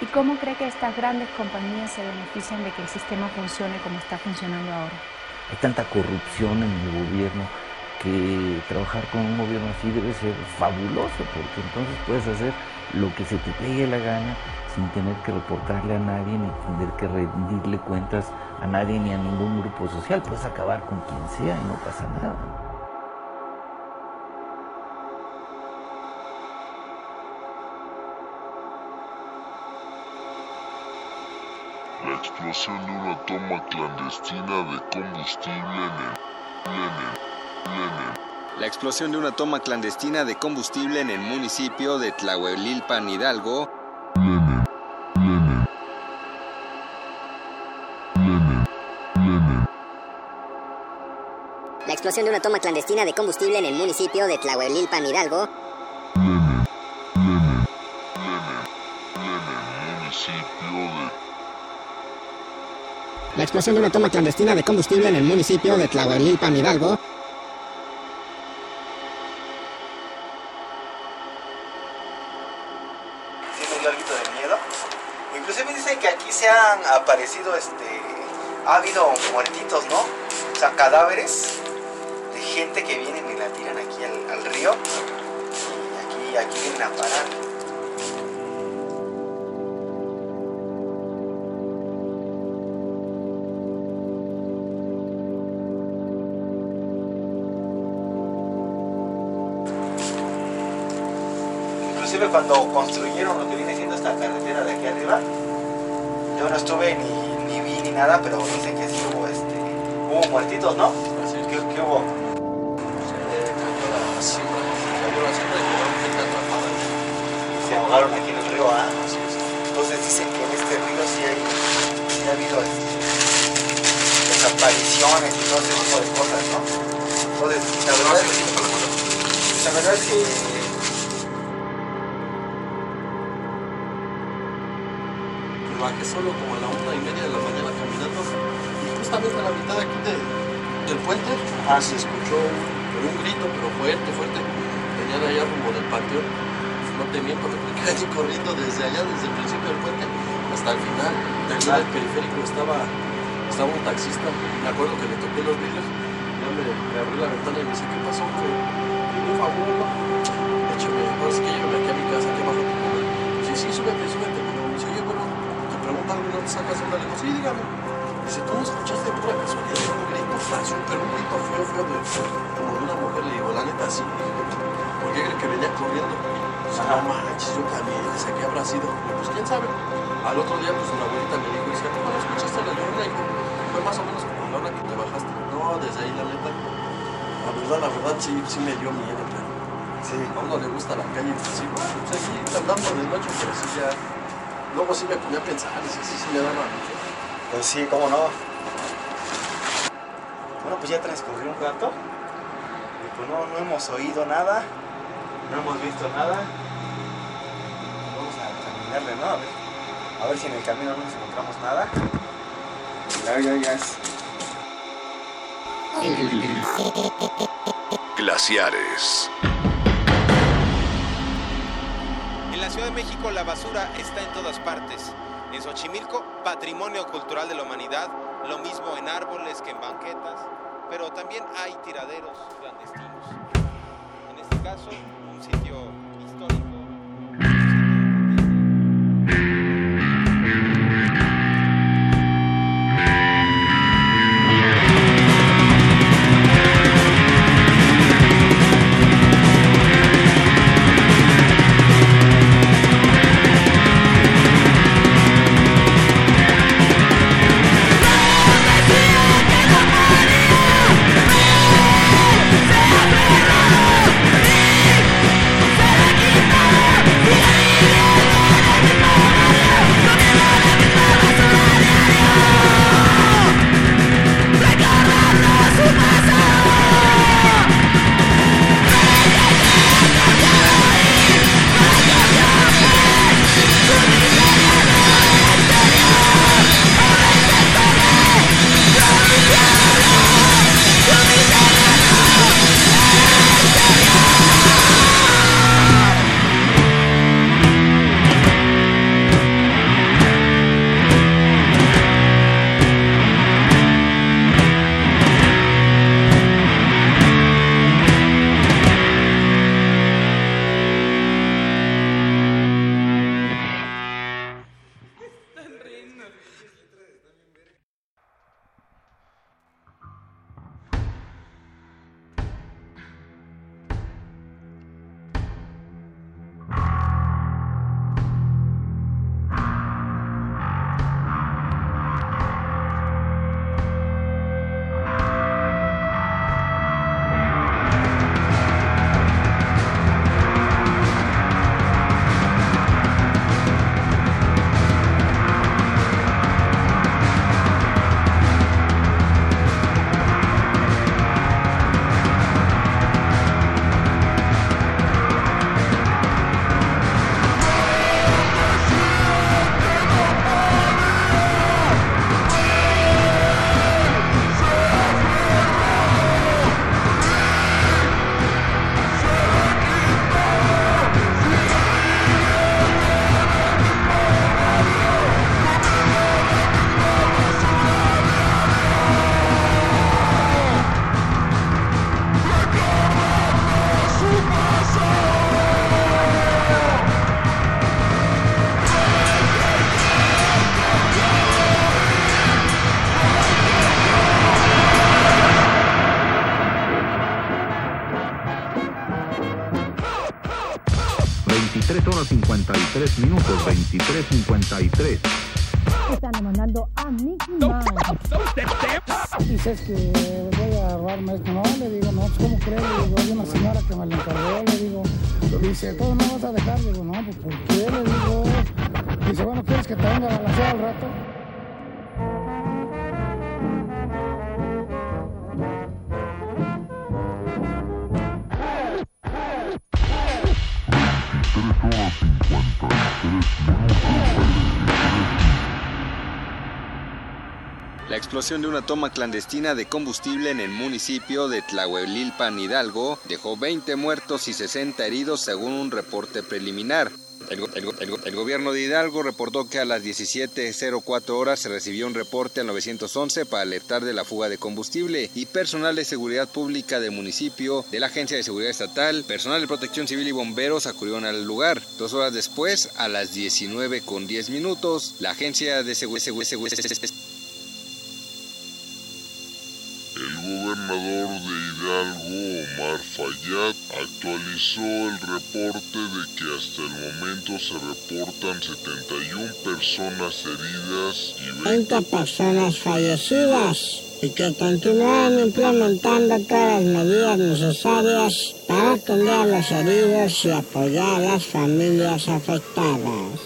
¿Y cómo cree que estas grandes compañías se benefician de que el sistema funcione como está funcionando ahora? Hay tanta corrupción en el gobierno que trabajar con un gobierno así debe ser fabuloso, porque entonces puedes hacer lo que se te pegue la gana sin tener que reportarle a nadie, ni tener que rendirle cuentas a nadie ni a ningún grupo social. Puedes acabar con quien sea y no pasa nada. Explosión de una toma clandestina de combustible en el... en el- en el- La explosión de una toma clandestina de combustible en el municipio de Tlahuelilpan, Hidalgo, La explosión de una toma clandestina de combustible en el municipio de Tlahuelilpan, Hidalgo, La explosión de una toma clandestina de combustible en el municipio de Tlahuelilpan, Hidalgo. Tiene algo de miedo. Inclusive dicen que aquí se han aparecido, este, ha habido muertitos, ¿no? O sea, cadáveres de gente que vienen y la tiran aquí al, al río. Y aquí, aquí vienen a parar. Cuando construyeron lo que viene siendo esta carretera de aquí arriba, yo no estuve ni, ni vi ni nada, pero dicen que sí hubo este, hubo muertitos, ¿no? ¿Qué, qué hubo? Se ahogaron aquí en el río, ¿ah? Entonces dicen que en este río sí, hay, sí ha habido este, desapariciones y todo ese tipo de cosas, ¿no? Entonces, la verdad es que, la verdad es que Bajé solo como a la una y media de la mañana caminando justamente a la mitad aquí de- del puente se escuchó un, grito, pero fuerte, fuerte. Venía de allá rumbo del panteón. No te miento, que venir corriendo desde allá, desde el principio del puente hasta el final. Del periférico estaba, estaba un taxista. Me acuerdo que le toqué los vidrios. Ya me, me abrí la ventana y me dice, ¿qué pasó? Que un favor, ¿no? Échame, ahora sí que llévame aquí a mi casa, aquí abajo. Sí, sí, súbete, súbete. No te sacas onda. Le digo, sí, dígame. Dice, ¿tú no escuchaste pura casualidad un grito fácil, pero un grito feo, feo, de, como de una mujer? Le digo, la neta, sí. ¿Por qué cree que venía corriendo? Dice, no manches, yo también. Dice, ¿qué habrá sido? Pues quién sabe. Al otro día, pues una abuelita me dijo, dice, ¿tú no escuchaste la llorona? Hijo? Fue más o menos como la hora que te bajaste. No, desde ahí, la neta. La verdad, la verdad, sí, sí me dio miedo, pero. Sí. A uno le gusta la calle, pues sí, bueno, seguí andando de noche, pero sí ya. Luego sí me ponía a pensar, y sí, sí, sí me daba miedo. Pues sí, cómo no. Bueno, pues ya transcurrió un rato. Y pues no, no hemos oído nada. No hemos visto nada. Vamos a caminar. ponerle, ¿no? A ver, a ver si en el camino no nos encontramos nada. Ya, ya, ya es. Glaciares. La Ciudad de México la basura está en todas partes. En Xochimilco, patrimonio cultural de la humanidad, lo mismo en árboles que en banquetas, pero también hay tiraderos clandestinos. En este caso, un sitio 23.53. Están mandando a Mickey Mouse. Dices que voy a robarme esto. No, le digo, no, pues, ¿cómo crees? Le digo, hay una señora que me lo encargó, le digo. Dice, ¿todo no vas a dejar? Le digo, no, pues ¿por qué? Le digo. Dice, bueno, ¿quieres que te venga a balancear al rato? Explosión de una toma clandestina de combustible en el municipio de Tlahuelilpan, Hidalgo, dejó 20 muertos y 60 heridos según un reporte preliminar. El, go- el go- el go- el gobierno de Hidalgo reportó que a las 17.04 horas se recibió un reporte al 911 para alertar de la fuga de combustible y personal de seguridad pública del municipio, de la Agencia de Seguridad Estatal, personal de protección civil y bomberos acudieron al lugar. Dos horas después, a las 19 con 10 minutos, la Agencia de Seguridad El gobernador de Hidalgo, Omar Fayad, actualizó el reporte de que hasta el momento se reportan 71 personas heridas y 20 personas fallecidas y que continúan implementando todas las medidas necesarias para atender a los heridos y apoyar a las familias afectadas.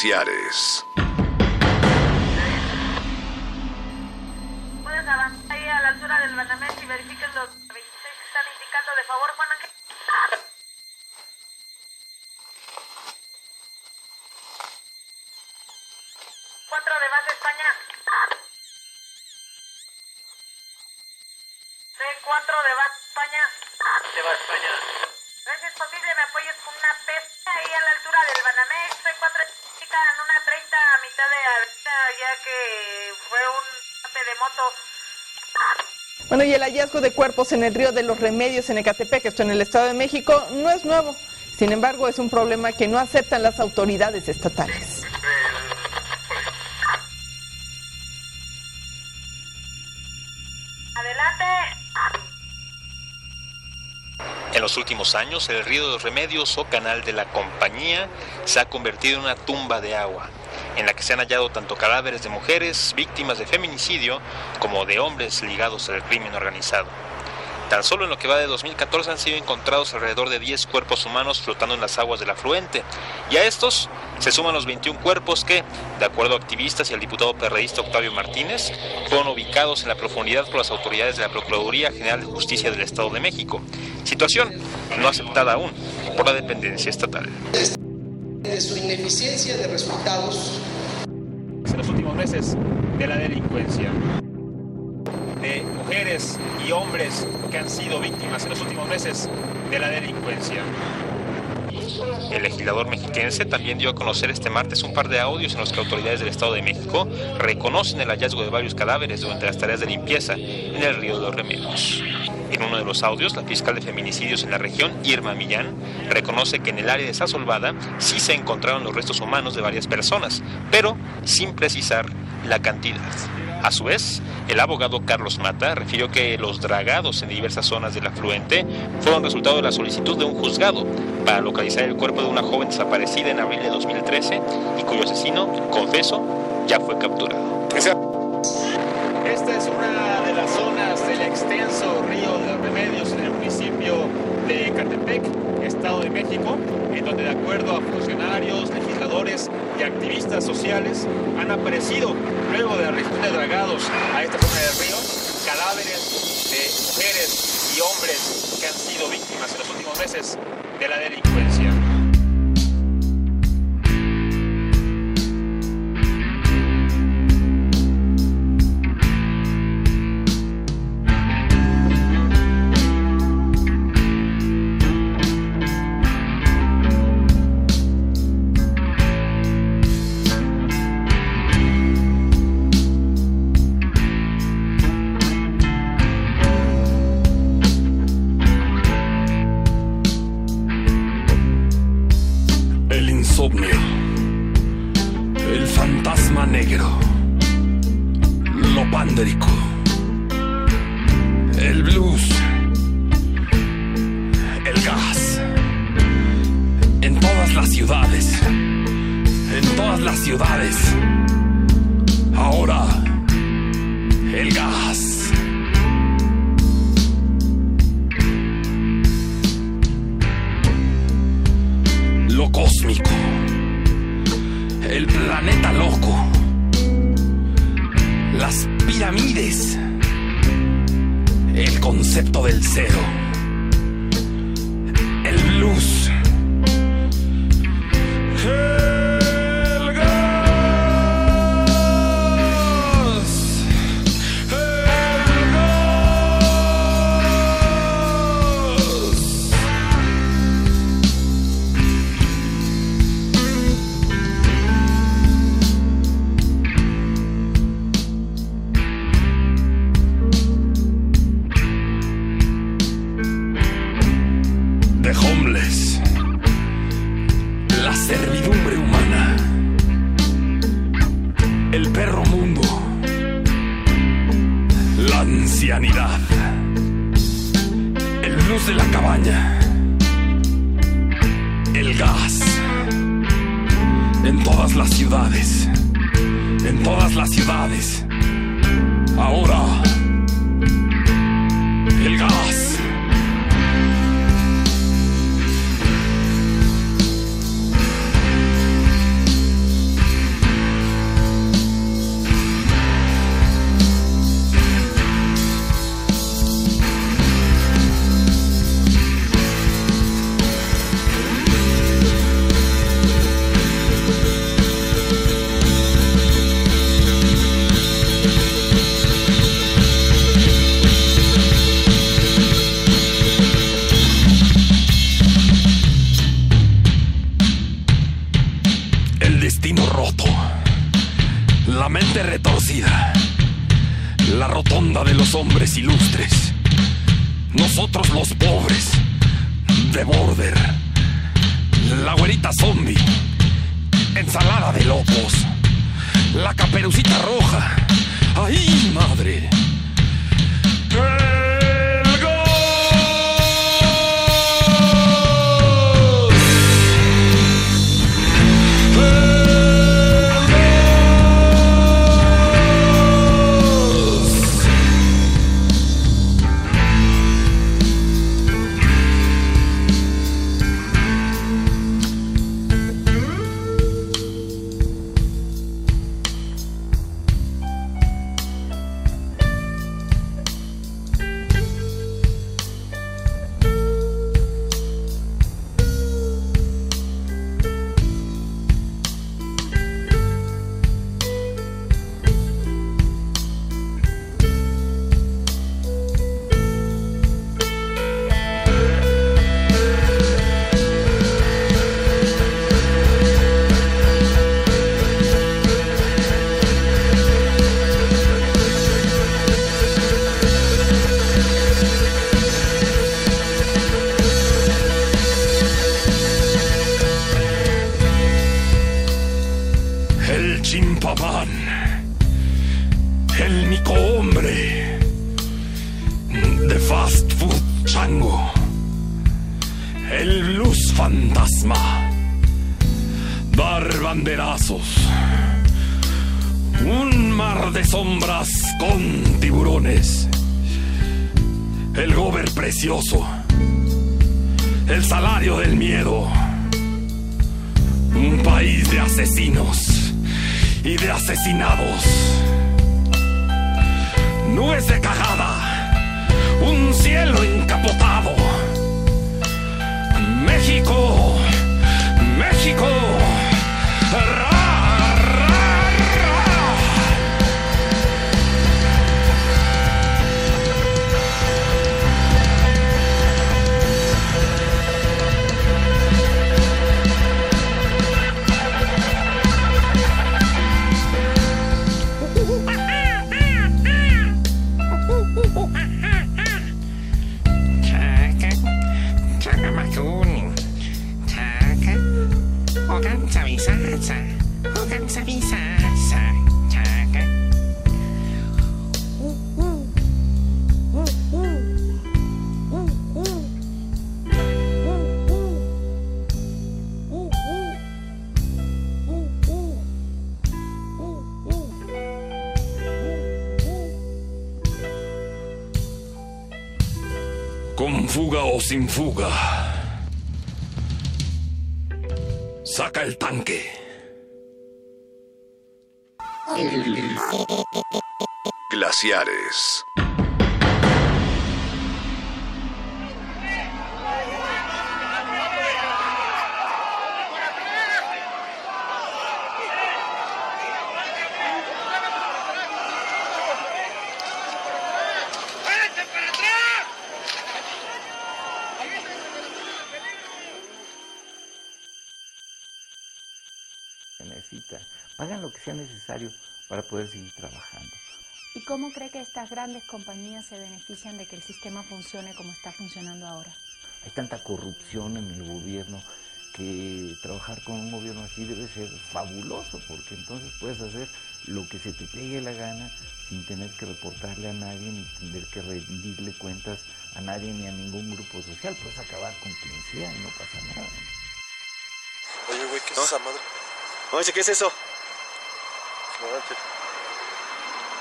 Glaciares. El hallazgo de cuerpos en el río de los Remedios en Ecatepec, esto en el Estado de México, no es nuevo. Sin embargo, es un problema que no aceptan las autoridades estatales. Adelante. En los últimos años, el río de los Remedios o canal de la compañía se ha convertido en una tumba de agua, en la que se han hallado tanto cadáveres de mujeres víctimas de feminicidio como de hombres ligados al crimen organizado. Tan solo en lo que va de 2014 han sido encontrados alrededor de 10 cuerpos humanos flotando en las aguas del afluente, y a estos se suman los 21 cuerpos que, de acuerdo a activistas y al diputado perredista Octavio Martínez, fueron ubicados en la profundidad por las autoridades de la Procuraduría General de Justicia del Estado de México, situación no aceptada aún por la dependencia estatal. De su ineficiencia de resultados. En los últimos meses de la delincuencia, de mujeres y hombres que han sido víctimas en los últimos meses de la delincuencia. El legislador mexiquense también dio a conocer este martes un par de audios en los que autoridades del Estado de México reconocen el hallazgo de varios cadáveres durante las tareas de limpieza en el río de los Remedios. En uno de los audios, la fiscal de feminicidios en la región, Irma Millán, reconoce que en el área de Sasolvada sí se encontraron los restos humanos de varias personas, pero sin precisar la cantidad. A su vez, el abogado Carlos Mata refirió que los dragados en diversas zonas del afluente fueron resultado de la solicitud de un juzgado para localizar el cuerpo de una joven desaparecida en abril de 2013 y cuyo asesino, confeso, ya fue capturado. Esta es una de las zonas del extenso río de los remedios en el municipio de Catepec, Estado de México, en donde de acuerdo a funcionarios, legisladores y activistas sociales han aparecido, luego de la región de dragados a esta zona del río, cadáveres de mujeres y hombres que han sido víctimas en los últimos meses de la delincuencia. luz de la cabaña, el gas, en todas las ciudades, en todas las ciudades, ahora. Sin fuga. Saca el tanque. Glaciares. Benefician de que el sistema funcione como está funcionando ahora? Hay tanta corrupción en el gobierno que trabajar con un gobierno así debe ser fabuloso, porque entonces puedes hacer lo que se te pegue la gana sin tener que reportarle a nadie, ni tener que rendirle cuentas a nadie ni a ningún grupo social. Puedes acabar con quien sea y no pasa nada. Oye, güey, ¿qué es esa madre? Oye, ¿qué es eso? No manches.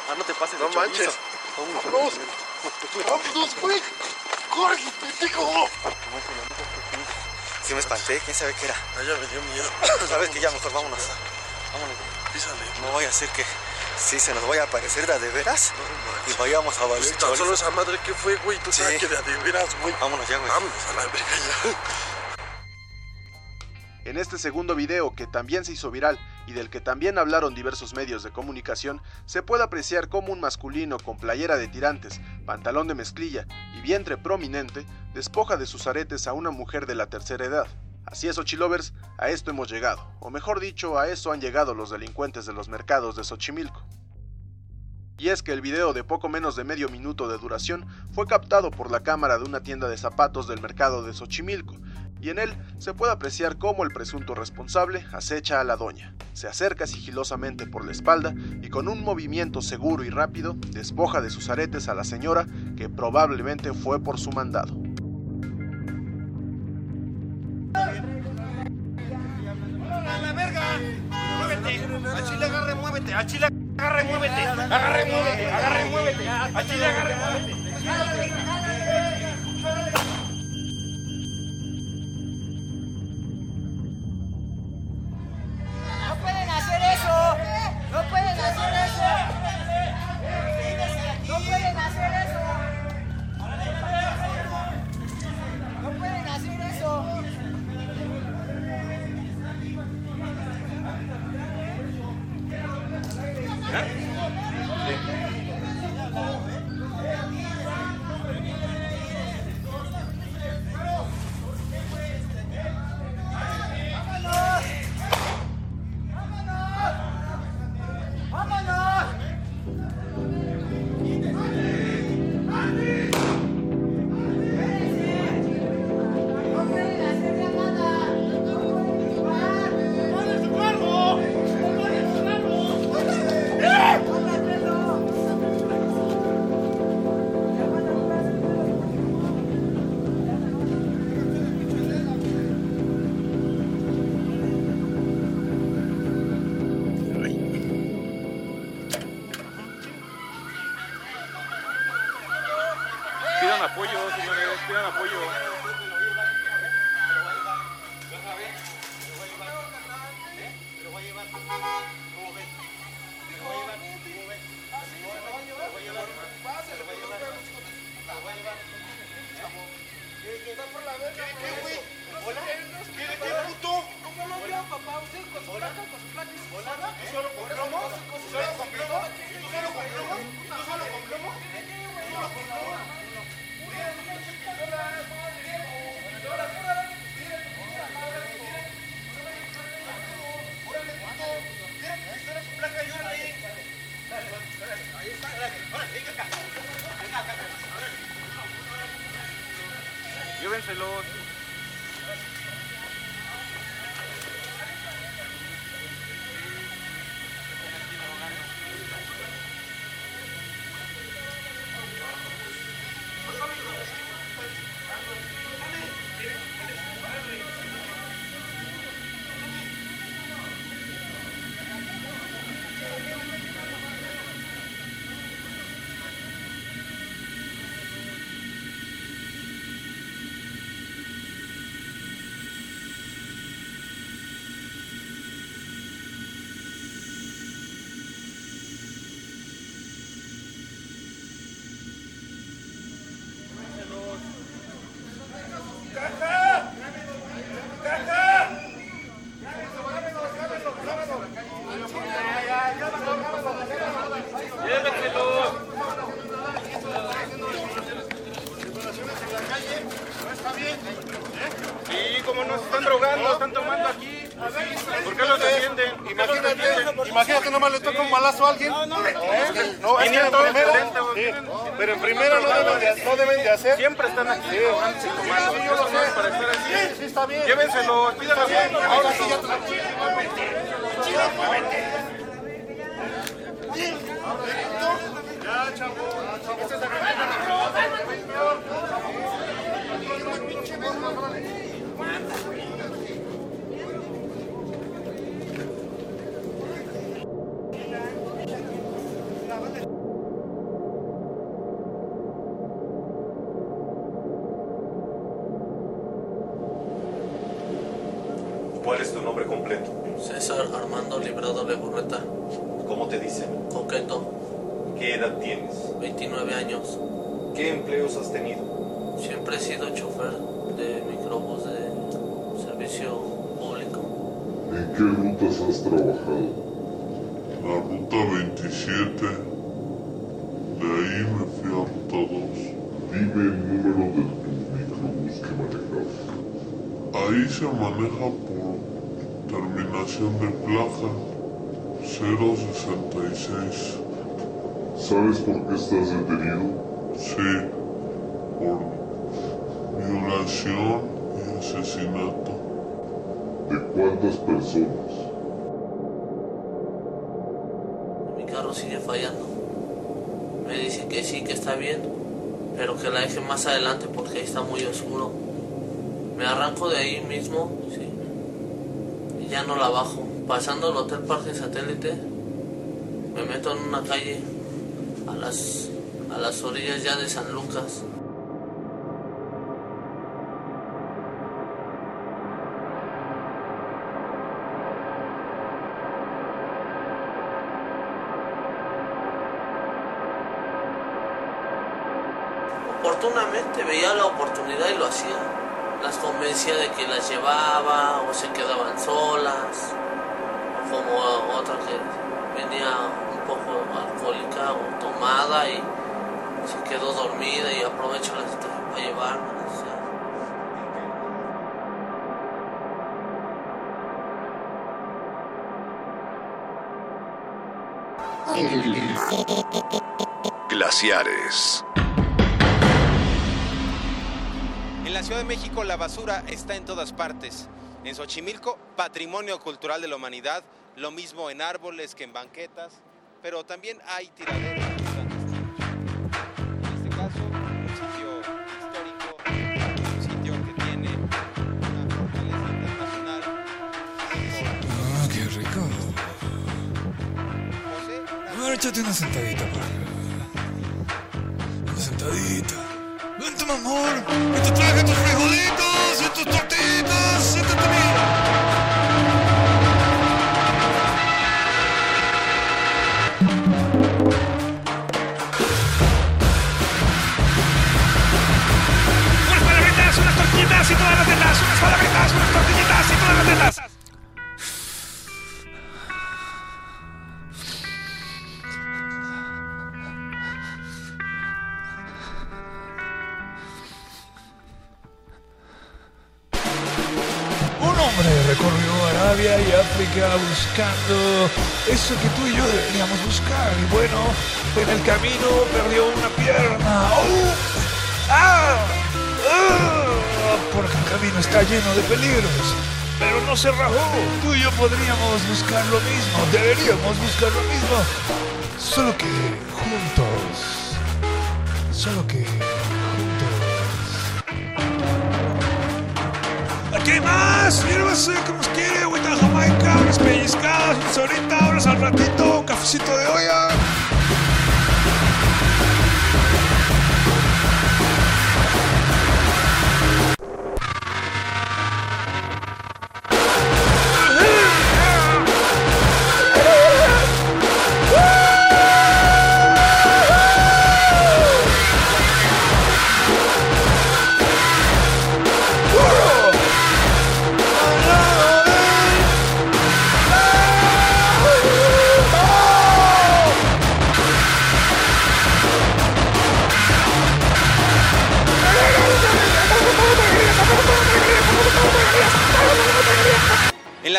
Ah, no te pases de No manches. Vámonos. Vámonos, güey. Corre, pendejo. Sí me espanté, quién sabe qué era. Ah, ya me dio miedo. Sabes que ya mejor vámonos. Vámonos. Písale. No vaya a ser que sí se nos vaya a aparecer de a de veras y vayamos a valer Tan solo esa madre que fue, güey. Tú sabes Sí. que de a de veras, güey. Vámonos ya, güey. Vámonos a la verga ya. En este segundo video, que también se hizo viral y del que también hablaron diversos medios de comunicación, se puede apreciar cómo un masculino con playera de tirantes, pantalón de mezclilla y vientre prominente despoja de sus aretes a una mujer de la tercera edad. Así es, Ochilovers, a esto hemos llegado, o mejor dicho, a eso han llegado los delincuentes de los mercados de Xochimilco. Y es que el video de poco menos de medio minuto de duración fue captado por la cámara de una tienda de zapatos del mercado de Xochimilco, y en él se puede apreciar cómo el presunto responsable acecha a la doña. Se acerca sigilosamente por la espalda y con un movimiento seguro y rápido despoja de sus aretes a la señora que probablemente fue por su mandado. ¡Muévete! ¡A Chile agarre, muévete! Nomás le toca un balazo a alguien. No, no, ¿Eh? no, es que en 500, primera, 70, sí, pero en primera no deben de, no deben de hacer. Siempre están aquí. Sí, yo lo Eso no es sé. para estar aquí. Sí, sí, está bien. Llévenselos, pídanlo bien. Ahora sí ya Ya, chavo. ¿Cuál César Armando Librado Legurreta, ¿Cómo te dicen? coqueto, ¿Qué edad tienes? 29 años. ¿Qué empleos has tenido? Siempre he sido chofer de microbús de servicio público. ¿En qué rutas has trabajado? La ruta 27. De ahí me fui a ruta 2. Dime el número de tu microbús que manejabas. Ahí se maneja por terminación de placa 066. ¿Sabes por qué estás detenido? Sí, por violación y asesinato. ¿De cuántas personas? Mi carro sigue fallando. Me dice que sí, que está bien, pero que la deje más adelante porque ahí está muy oscuro. Me arranco de ahí mismo, sí, ya no la bajo. Pasando el Hotel Parque Satélite, me meto en una calle a las, a las orillas ya de San Lucas. Glaciares. En la Ciudad de México la basura está en todas partes. En Xochimilco, patrimonio cultural de la humanidad, lo mismo en árboles que en banquetas, pero también hay tiraderos. En este caso, un sitio histórico, un sitio que tiene una fortaleza internacional. Ah, qué rico. A ver, échate una sentadita sentadita. Vente, mi amor. Y te traje tus frijolitos y tus tortillitas. Siéntate bien. Unas palabritas, unas tortillitas y todas las tetas. Unas palabritas, unas tortillitas y todas las tetas. Buscando eso que tú y yo deberíamos buscar. Y bueno, en el camino perdió una pierna. ¡Oh! ¡Ah! ¡Ah! porque el camino está lleno de peligros. Pero no se rajó. Tú y yo podríamos buscar lo mismo. Deberíamos buscar lo mismo. Solo que juntos. Solo que juntos. Aquí hay más. Sírvase como quiere. De Jamaica, unas pellizcadas, unas ahorita, al ratito, cafecito de olla.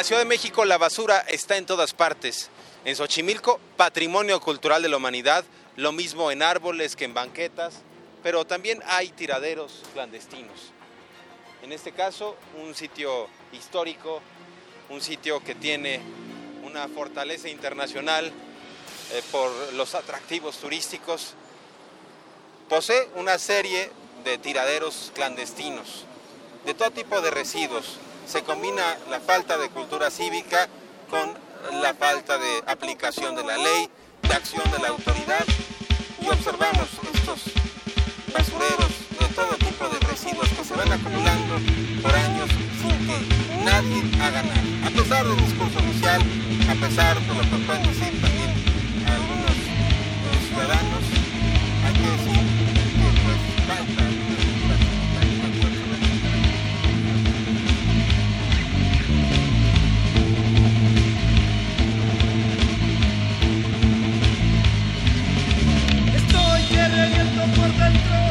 La Ciudad de México la basura está en todas partes. En Xochimilco, patrimonio cultural de la humanidad, lo mismo en árboles que en banquetas, pero también hay tiraderos clandestinos. En este caso, un sitio histórico, un sitio que tiene una fortaleza internacional eh, por los atractivos turísticos, posee una serie de tiraderos clandestinos, de todo tipo de residuos. Se combina la falta de cultura cívica con la falta de aplicación de la ley, de acción de la autoridad y observamos estos basureros de todo tipo de residuos que se van acumulando por años sin que nadie haga nada. A pesar del discurso oficial, a pesar de lo que pueden decir también algunos ciudadanos, Estoy que reviento por dentro.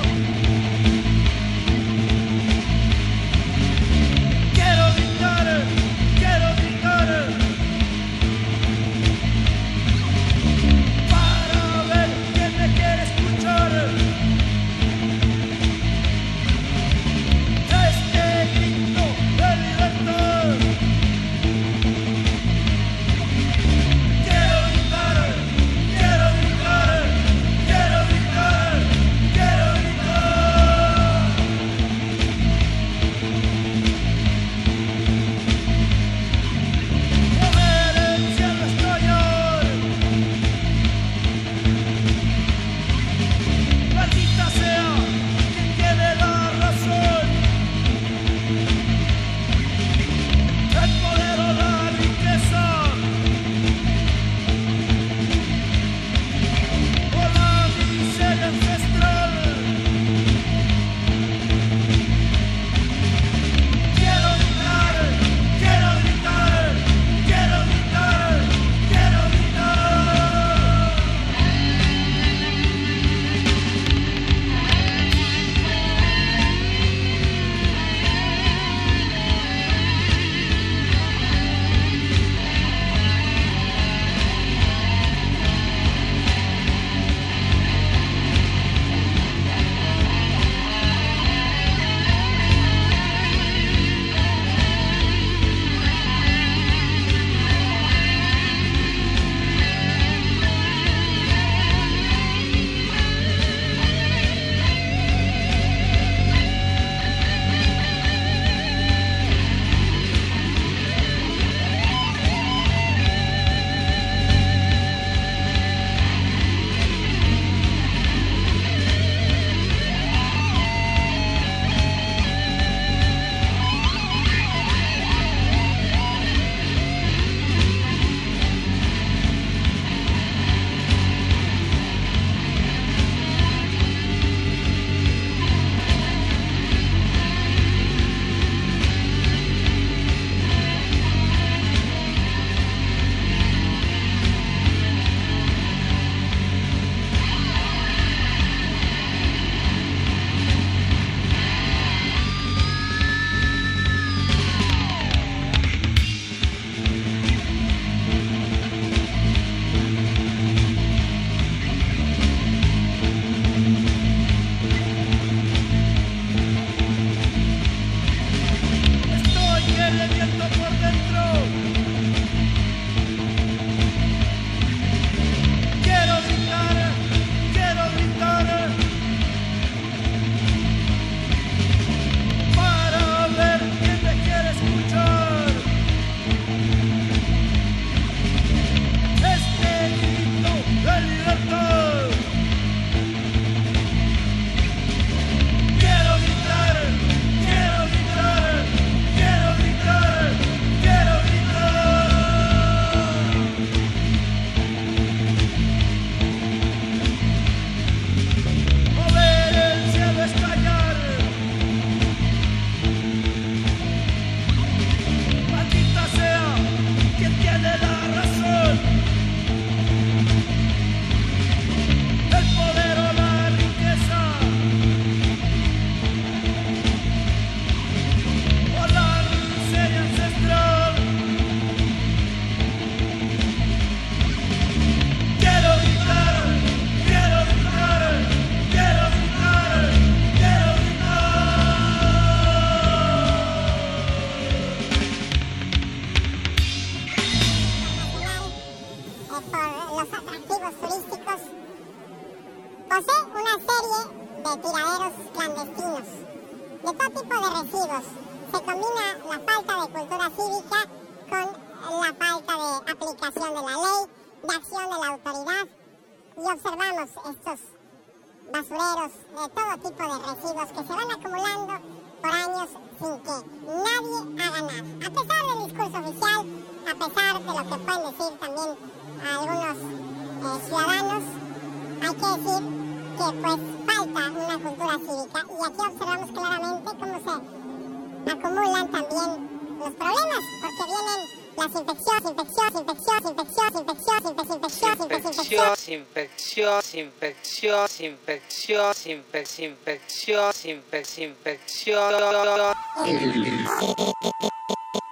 infección, infección, infección, infección, infección, infección, infección.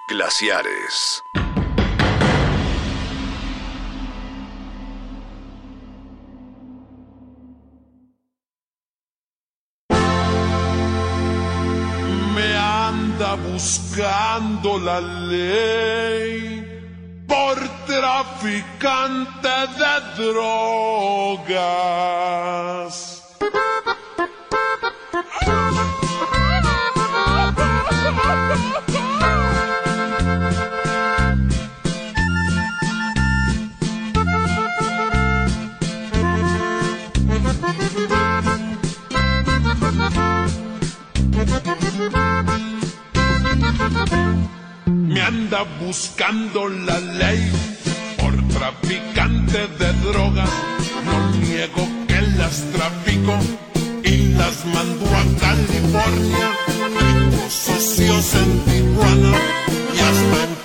Glaciares. Me anda buscando la ley. Por traficante de drogas. Me anda buscando la ley de drogas. No niego que las trafico y las mando a California, ricos socios en Tijuana y hasta en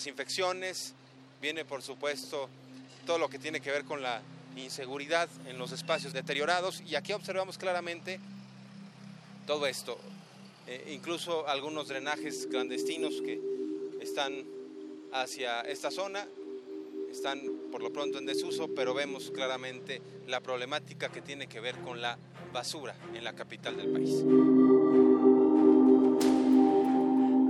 las infecciones, viene por supuesto todo lo que tiene que ver con la inseguridad en los espacios deteriorados y aquí observamos claramente todo esto, Eh, incluso algunos drenajes clandestinos que están hacia esta zona, están por lo pronto en desuso, pero vemos claramente la problemática que tiene que ver con la basura en la capital del país.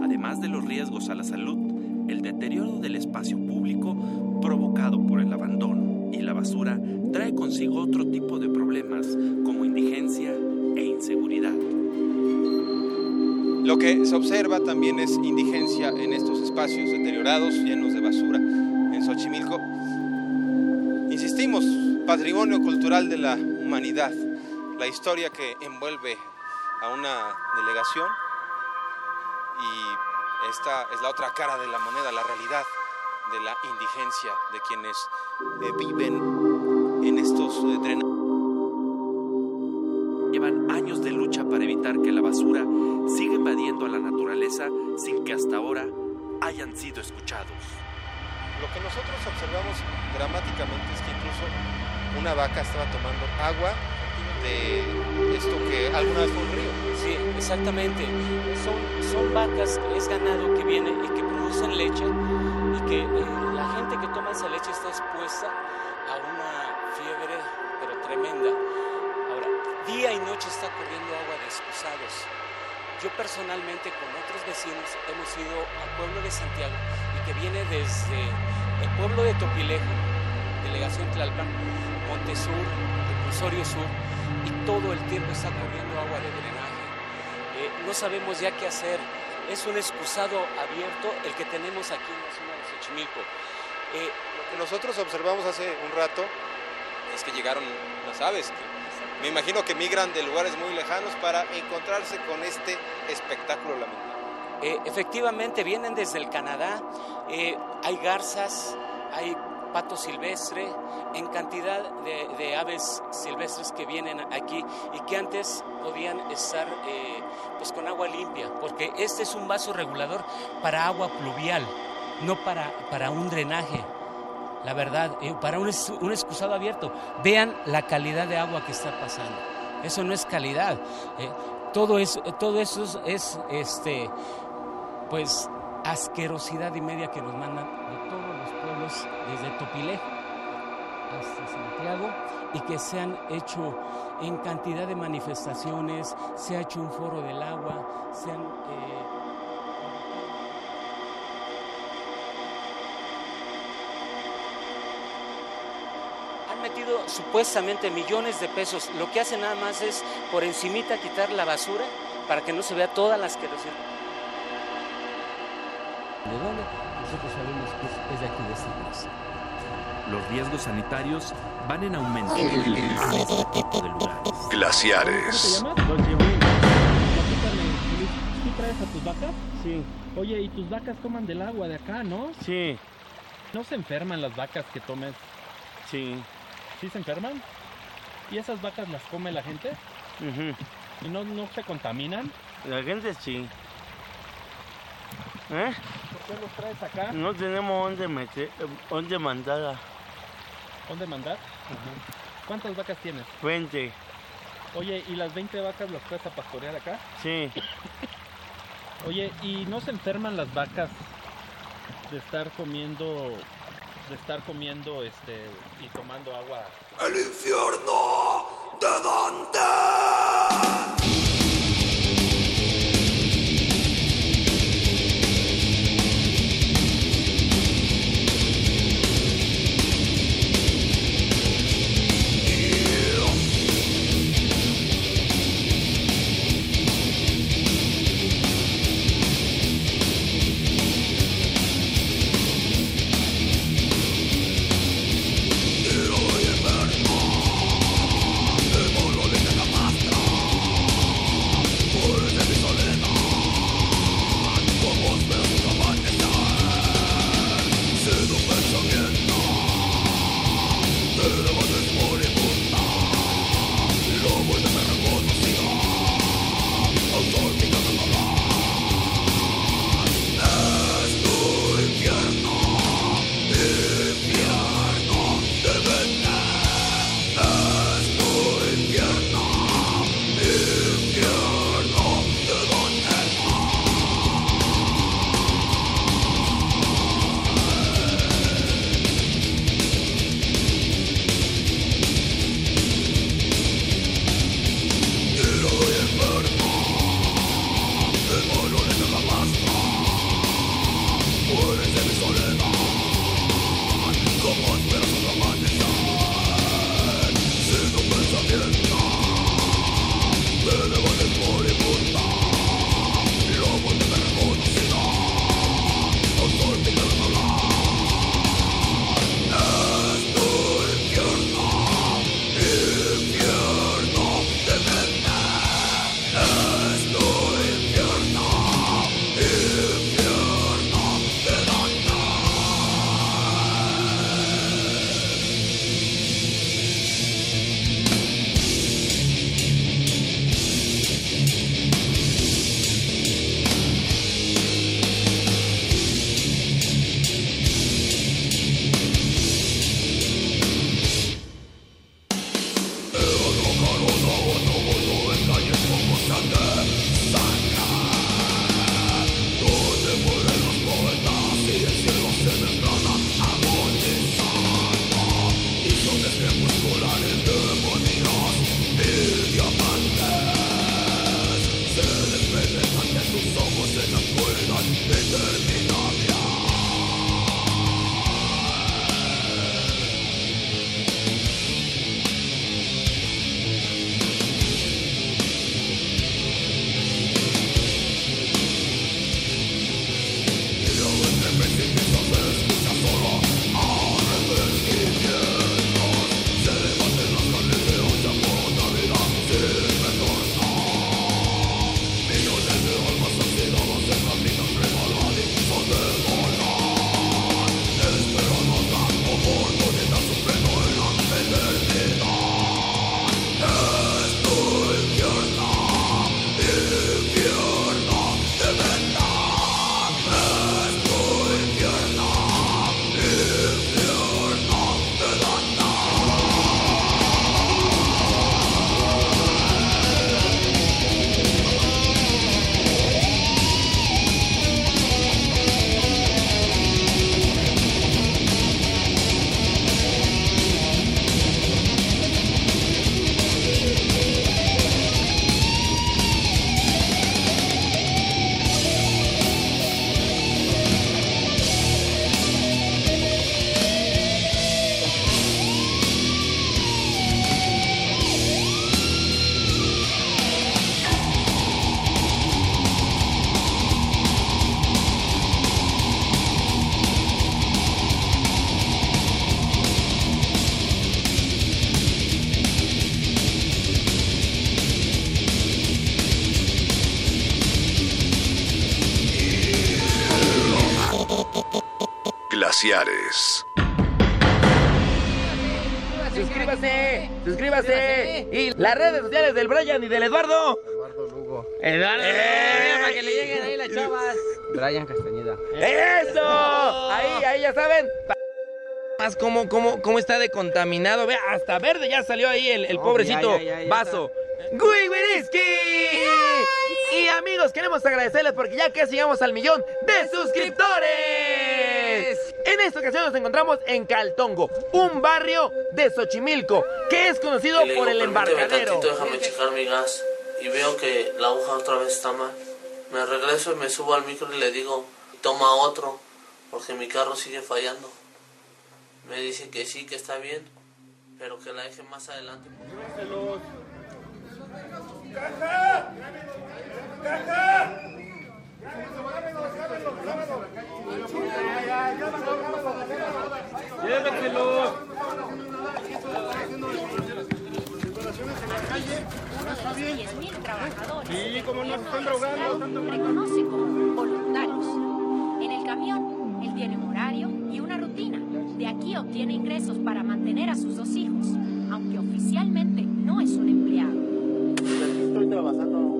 Además de los riesgos a la salud, el deterioro del espacio público provocado por el abandono y la basura trae consigo otro tipo de problemas como indigencia e inseguridad. Lo que se observa también es indigencia en estos espacios deteriorados, llenos de basura en Xochimilco. Insistimos, patrimonio cultural de la humanidad, la historia que envuelve a una delegación y esta es la otra cara de la moneda, la realidad de la indigencia de quienes eh, viven en estos eh, drenajes. Llevan años de lucha para evitar que la basura siga invadiendo a la naturaleza sin que hasta ahora hayan sido escuchados. Lo que nosotros observamos dramáticamente es que incluso una vaca estaba tomando agua de esto que alguna vez fue un río. Sí, exactamente. Son, son vacas, es ganado que viene y que producen leche y que eh, la gente que toma esa leche está expuesta a una fiebre, pero tremenda. Ahora, día y noche está corriendo agua de excusados. Yo personalmente con otros vecinos hemos ido al pueblo de Santiago y que viene desde el pueblo de Topilejo, delegación Tlalpan, Montesur, Reclusorio Sur, y todo el tiempo está corriendo agua de drenaje. Eh, no sabemos ya qué hacer. Es un excusado abierto el que tenemos aquí en la zona de Xochimilco. Eh, Lo que nosotros observamos hace un rato es que llegaron las aves, que me imagino que migran de lugares muy lejanos para encontrarse con este espectáculo lamentable. Eh, efectivamente, vienen desde el Canadá. eh, hay garzas, hay pato silvestre, en cantidad de, aves silvestres que vienen aquí y que antes podían estar eh, pues con agua limpia, porque este es un vaso regulador para agua pluvial, no para, para un drenaje. La verdad, eh, para un, un excusado abierto. Vean la calidad de agua que está pasando. Eso no es calidad. eh. todo, es, todo eso es, es, este, pues asquerosidad y media que nos mandan desde Topilejo hasta Santiago y que se han hecho en cantidad de manifestaciones, se ha hecho un foro del agua, se han... eh, metido supuestamente millones de pesos. Lo que hacen nada más es por encimita quitar la basura para que no se vea toda la asquerosidad. ¿De dónde? Los riesgos sanitarios van en aumento en este tipo de lugares. Glaciares. ¿Tú traes a tus vacas? Sí. Oye, ¿y tus vacas toman del agua de acá, no? Sí. ¿No se enferman las vacas que tomes? Sí. ¿Sí se enferman? ¿Y esas vacas las come la gente? ¿Y no, no se contaminan? La gente sí. ¿Eh? ¿Por qué los traes acá? No tenemos dónde meter, eh, dónde mandarla. ¿Dónde mandar? ¿Cuántas vacas tienes? 20. Oye, ¿y las 20 vacas las a pastorear acá? Sí. Oye, ¿y no se enferman las vacas de estar comiendo, de estar comiendo este y tomando agua? ¡El infierno de Dante! Glaciares. Suscríbase, suscríbase. Y las redes sociales del Brian y del Eduardo. Eduardo Lugo. Eduardo. para que le lleguen ahí las chavas. Brian Castañeda. ¡Eso! Ahí, ahí ya saben. Más cómo, cómo, cómo está de contaminado. Vea, hasta verde ya salió ahí el, el No, pobrecito ya, ya, ya, ya vaso. ¡Gui Wiriski! Y amigos, queremos agradecerles porque ya casi llegamos al millón de suscriptores. En esta ocasión nos encontramos en Caltongo, un barrio de Xochimilco, que es conocido le por digo, el "Permíteme embarcadero. tantito, déjame checar mi gas. Y veo que la aguja otra vez está mal. Me regreso y me subo al micro y le digo, toma otro, porque mi carro sigue fallando. Me dice que sí, que está bien, pero que la deje más adelante. Sí, como. Reconoce como voluntarios. En el camión, él tiene un horario y una rutina. De aquí obtiene ingresos para mantener a sus dos hijos, aunque oficialmente no es un empleado. Estoy trabajando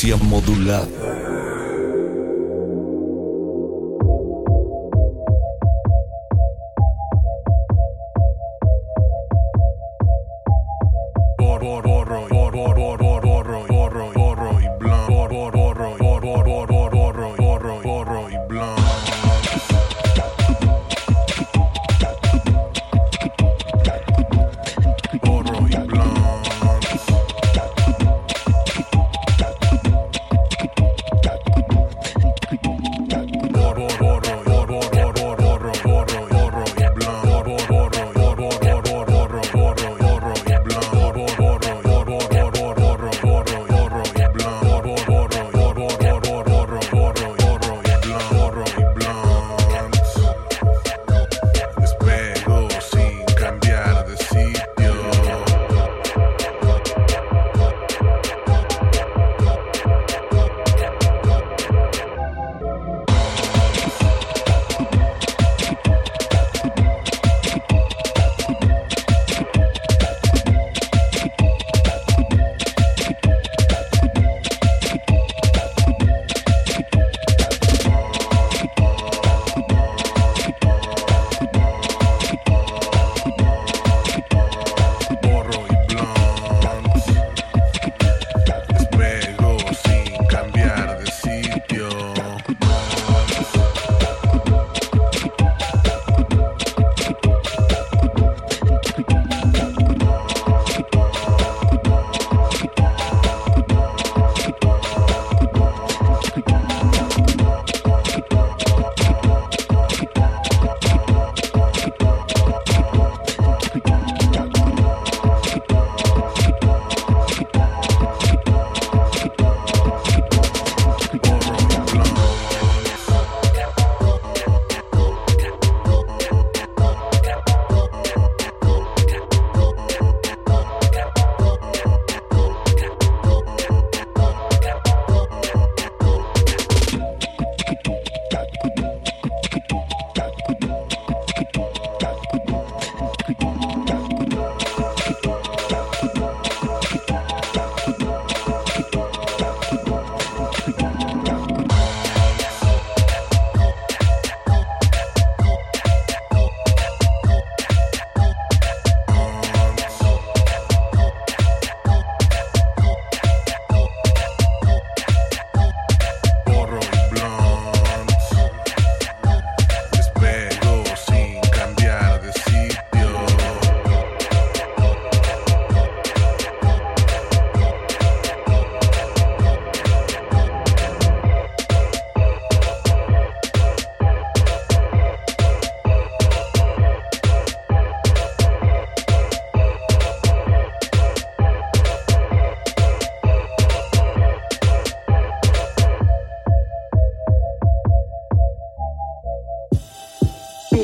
Resistencia modulada.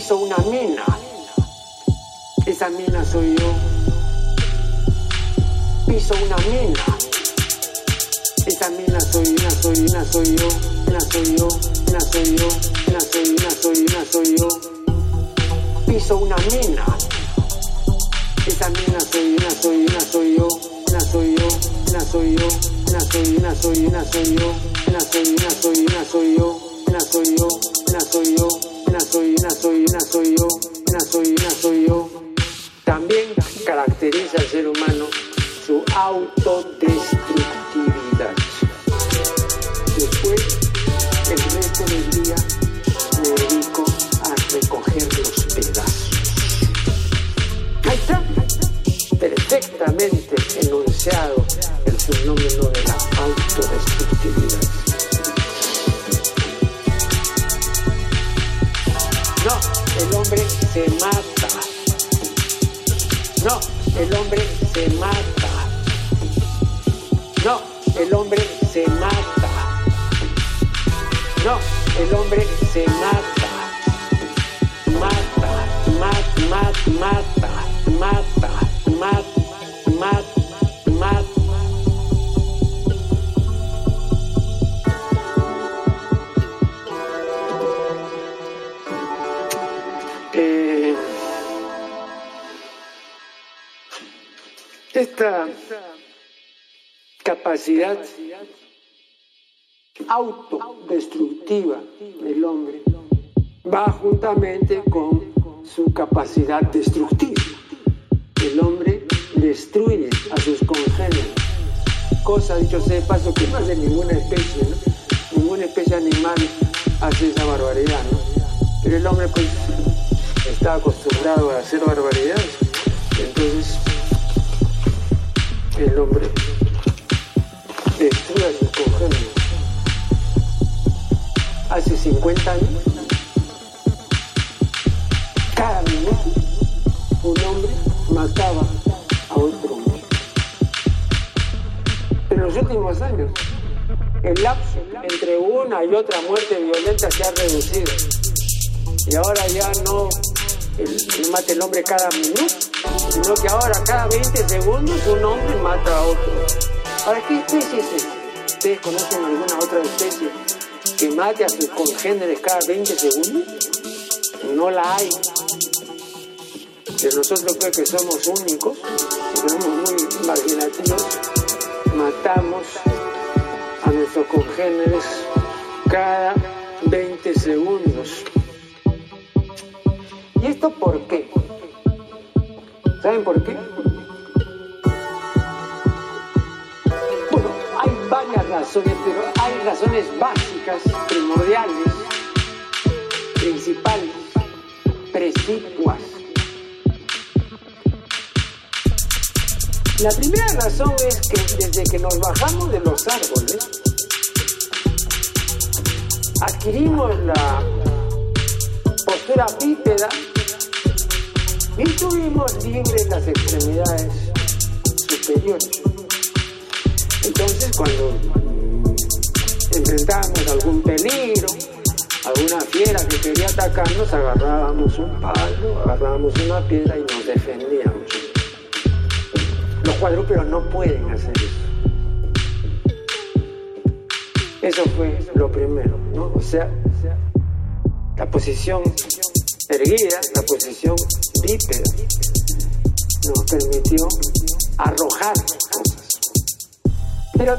Piso una mina. Esa mina soy yo. Piso una mina. Esa mina soy una, soy una, soy yo. Una soy yo, una soy yo, una soy una, soy una, soy yo. Piso una mina. Esa mina soy una, soy una, soy yo. Una soy yo, una soy yo, una soy una, soy una, soy yo. Una soy una, soy una, soy yo. Una soy yo, una soy yo, una soy una, soy soy. Se mata. No, el hombre se mata. No, el hombre se mata. No, el hombre se mata. Mata, mat, mat, mata, mata, mat, esta capacidad autodestructiva del hombre va juntamente con su capacidad destructiva. El hombre destruye a sus congéneres, cosa dicho sea de paso que no hace ninguna especie, ninguna especie animal hace esa barbaridad, ¿no? pero el hombre pues está acostumbrado a hacer barbaridades, entonces el hombre destruye a sus congéneres. Hace 50 años, cada minuto, un hombre mataba a otro hombre. En los últimos años, el lapso entre una y otra muerte violenta se ha reducido. Y ahora ya no el, mata el hombre cada minuto, sino que ahora cada 20 segundos un hombre mata a otro. Ahora, ¿qué especie es esta? ¿Ustedes conocen alguna otra especie que mate a sus congéneres cada 20 segundos? No la hay. Pero nosotros creo que somos únicos, somos muy imaginativos, matamos a nuestros congéneres cada 20 segundos. ¿Y esto por qué? ¿Saben por qué? Bueno, hay varias razones, pero hay razones básicas, primordiales, principales, precipuas. La primera razón es que desde que nos bajamos de los árboles, adquirimos la postura bípeda y tuvimos libres las extremidades superiores. Entonces cuando enfrentábamos algún peligro, alguna fiera que quería atacarnos, agarrábamos un palo, agarrábamos una piedra y nos defendíamos. Los cuadrúpedos no pueden hacer eso. Eso fue lo primero, ¿no? O sea, la posición erguida, la posición bípeda, nos permitió arrojar cosas. Pero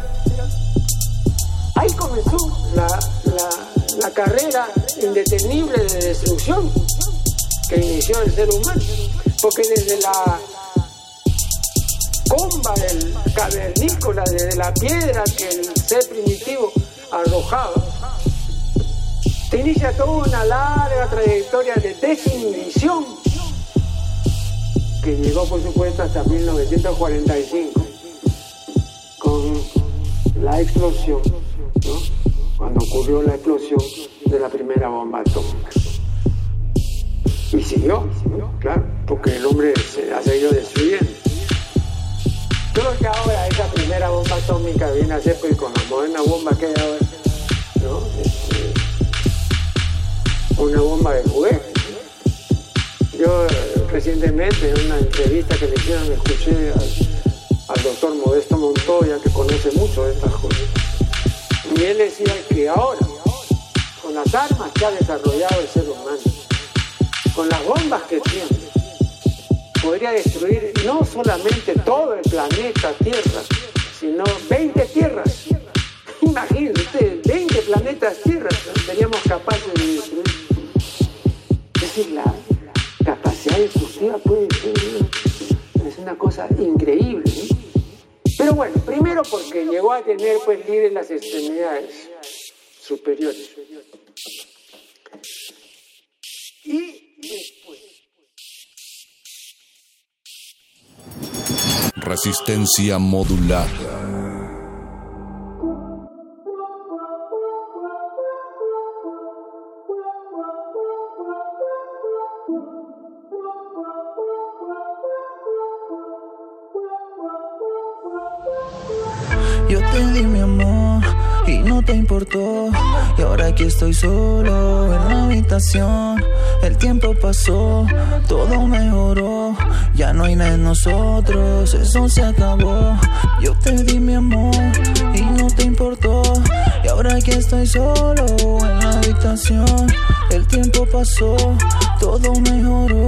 ahí comenzó la, la, la carrera indetenible de destrucción que inició el ser humano. Porque desde la comba del cavernícola, desde la piedra que el ser primitivo arrojaba, se inicia toda una larga trayectoria de desinhibición que llegó por supuesto hasta 1945 con la explosión, ¿no? cuando ocurrió la explosión de la primera bomba atómica. Y siguió, claro, porque el hombre se ha seguido destruyendo. Solo que ahora esa primera bomba atómica viene a ser pues con la moderna bomba que hay ahora, una bomba de juguete. Yo eh, recientemente en una entrevista que le hicieron escuché al, doctor Modesto Montoya que conoce mucho de estas cosas. Y él decía que ahora, con las armas que ha desarrollado el ser humano, con las bombas que tiene, podría destruir no solamente todo el planeta Tierra, sino 20 tierras. Imagínense ustedes, 20 planetas Tierra seríamos capaces de destruir. La capacidad destructiva puede ser es una cosa increíble. Pero bueno, primero porque llegó a tener pues libres las extremidades superiores. Y después Resistencia modular. Yo te di mi amor y no te importó. Y ahora aquí estoy solo en la habitación. El tiempo pasó, todo mejoró. Ya no hay nada en nosotros, eso se acabó. Yo te di mi amor y no te importó. Y ahora aquí estoy solo en la habitación. El tiempo pasó, todo mejoró.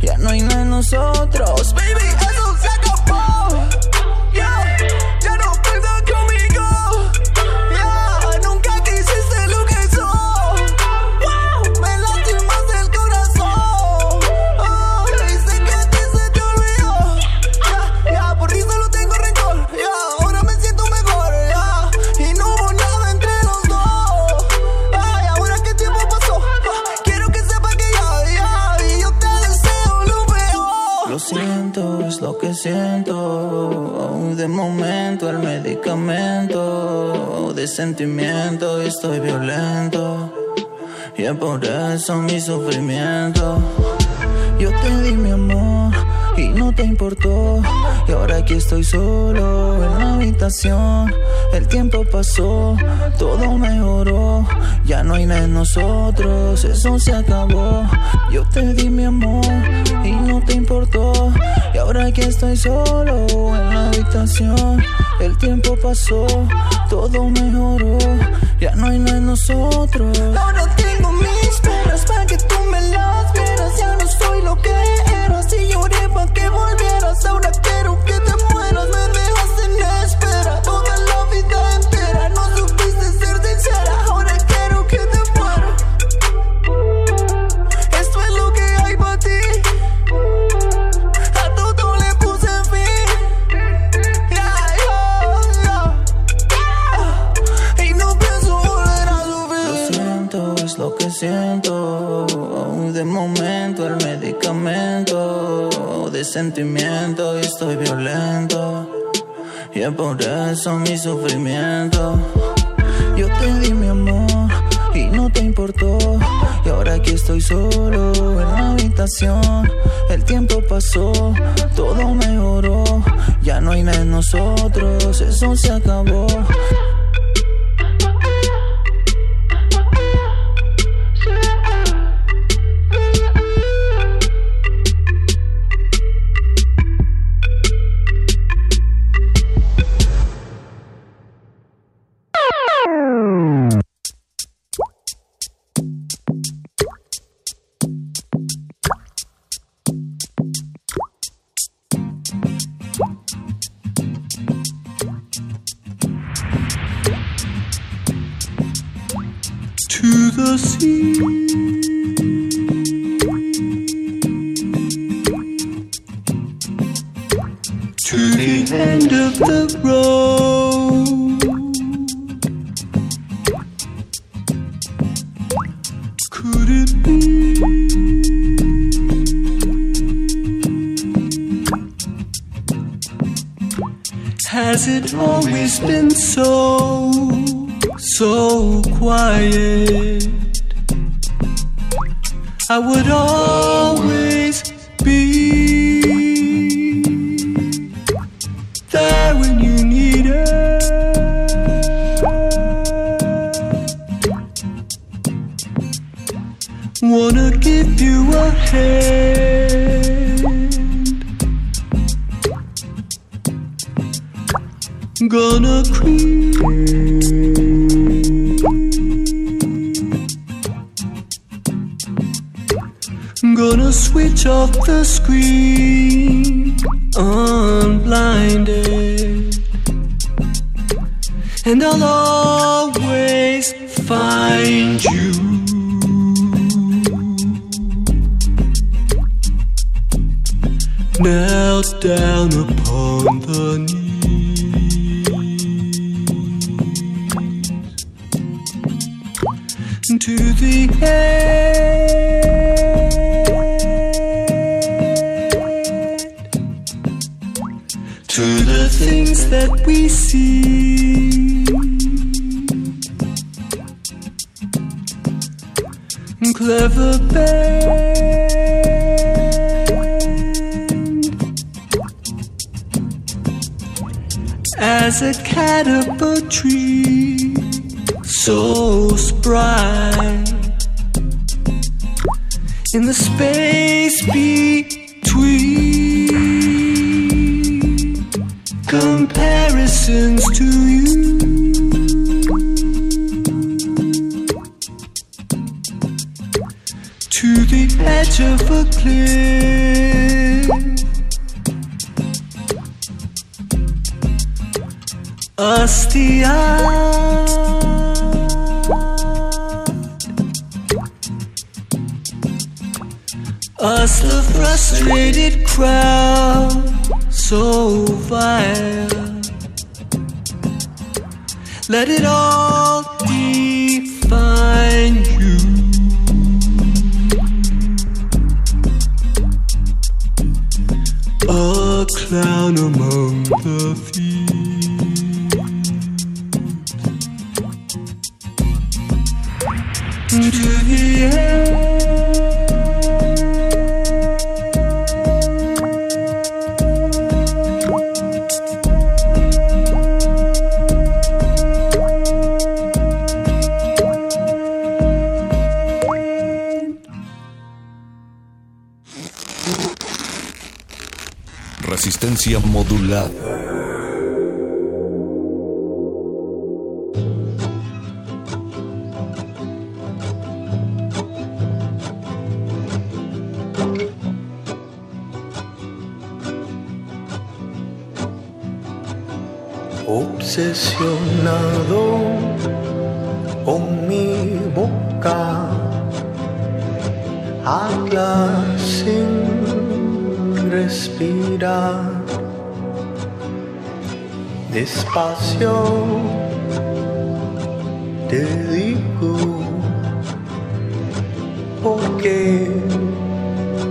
Ya no hay nada en nosotros. Baby, siento. De momento el medicamento de sentimiento y estoy violento. Y es por eso mi sufrimiento. Yo te di mi amor y no te importó. Y ahora aquí estoy solo en la habitación. El tiempo pasó, todo mejoró. Ya no hay nada en nosotros, eso se acabó. Yo te di mi amor y no te importó. Ahora aquí estoy solo en la habitación. El tiempo pasó, todo mejoró. Ya no hay nada en nosotros. Ahora tengo mis penas para que tú me las vieras. Ya no soy lo que eras y lloré para que volvieras. Ahora que De momento el medicamento de sentimiento y estoy violento. Y es por eso mi sufrimiento. Yo te di mi amor y no te importó. Y ahora aquí estoy solo en la habitación. El tiempo pasó, todo mejoró. Ya no hay nada en nosotros, eso se acabó. See. To the edge of a cliff. Us the Us the frustrated crowd, so vile. Let it all Resistencia Despacio te digo, porque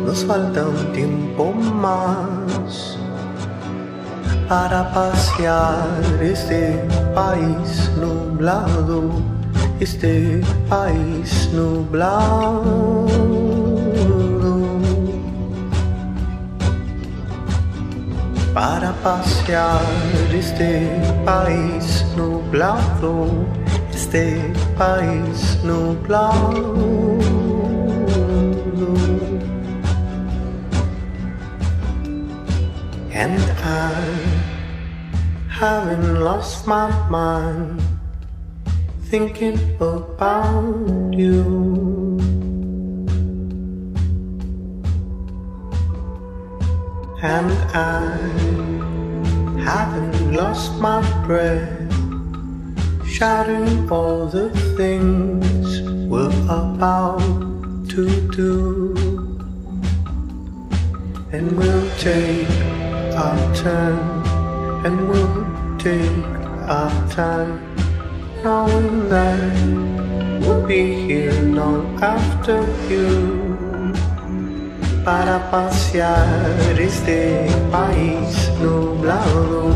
nos falta un tiempo más para pasear este país nublado, este país nublado. Para pasear este país nublado, este país nublado. And I haven't lost my mind thinking about you. Shouting all the things we're about to do. And we'll take our turn, and we'll take our time, knowing that we'll be here long after you. Para pasear este país nublado,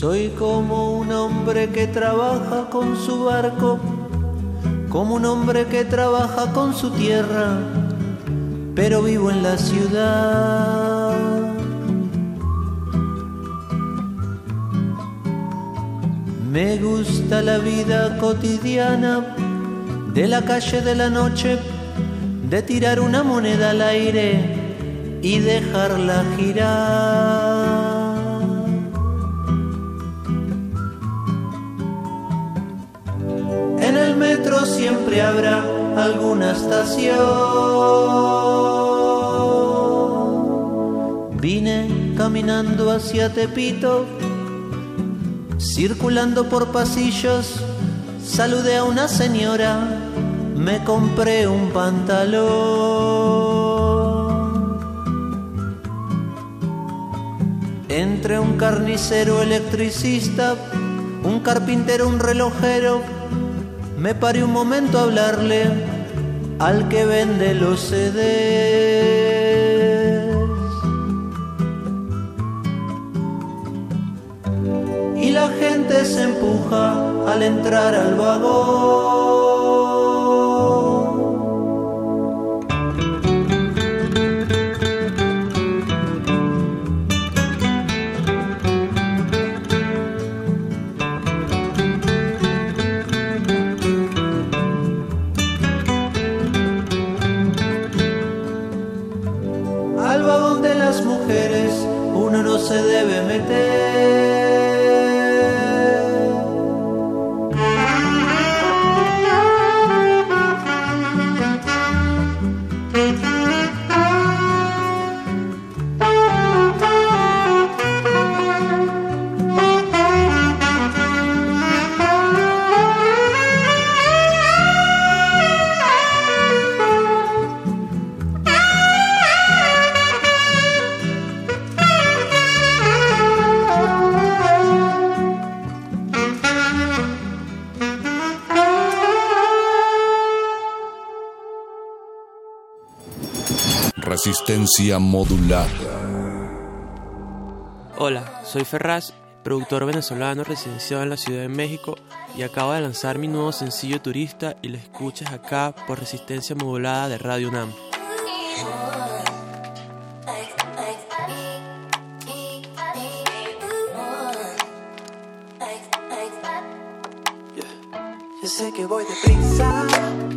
Soy como un hombre que trabaja con su barco, como un hombre que trabaja con su tierra, pero vivo en la ciudad. Me gusta la vida cotidiana de la calle de la noche, de tirar una moneda al aire y dejarla girar. Siempre habrá alguna estación. Vine caminando hacia Tepito, circulando por pasillos, saludé a una señora, me compré un pantalón. Entre un carnicero electricista, un carpintero, un relojero, me paré un momento a hablarle al que vende los CDs. Y la gente se empuja al entrar al vagón. Resistencia. Hola, soy Ferraz, productor venezolano residenciado en la Ciudad de México y acabo de lanzar mi nuevo sencillo Turista y lo escuchas acá por Resistencia Modulada de Radio UNAM. Yo sé que voy deprisa.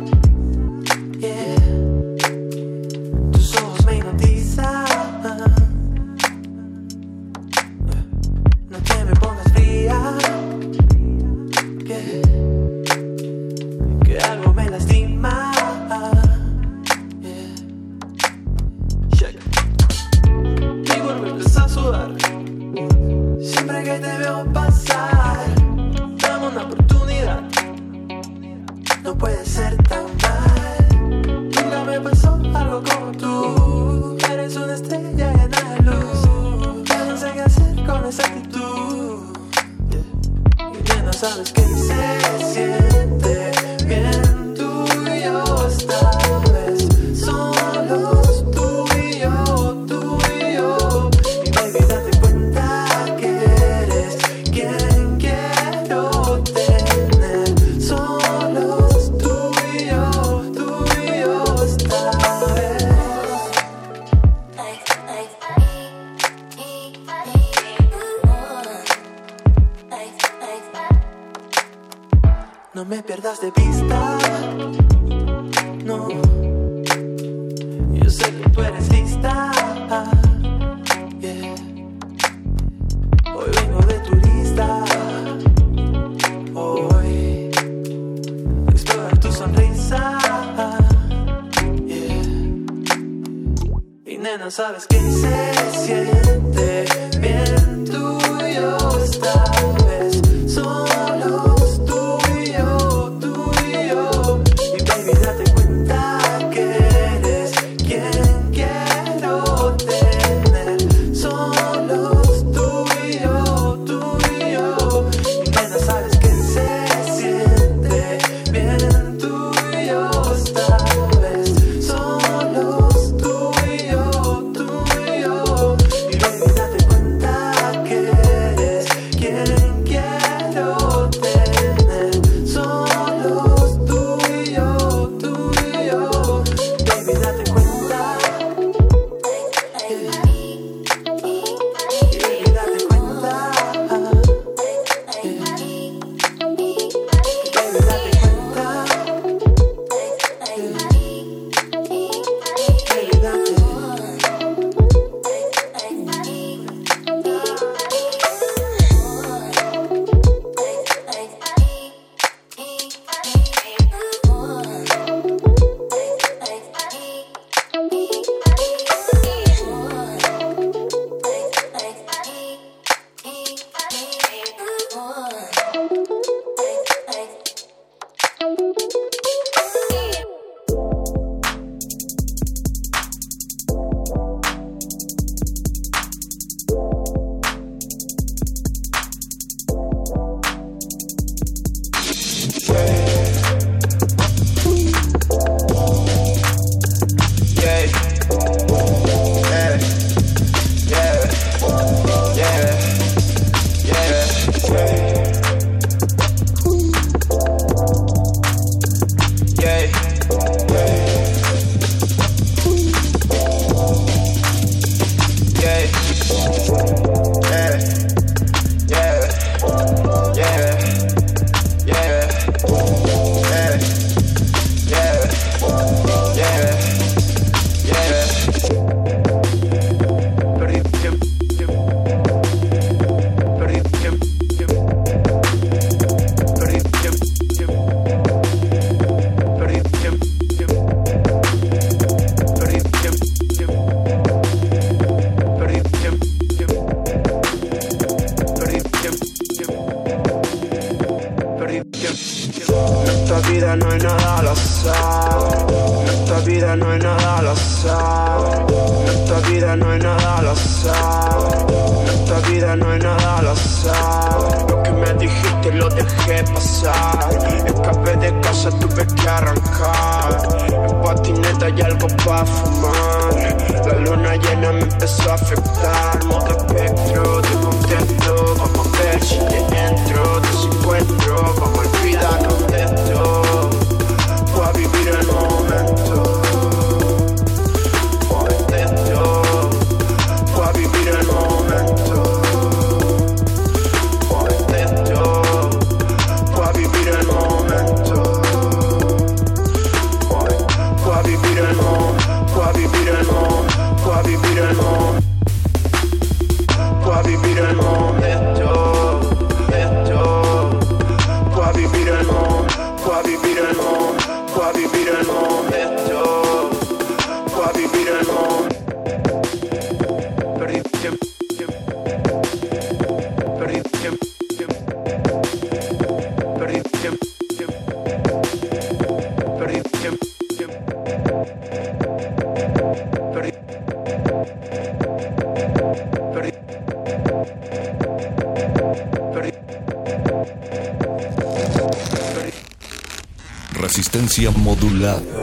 love.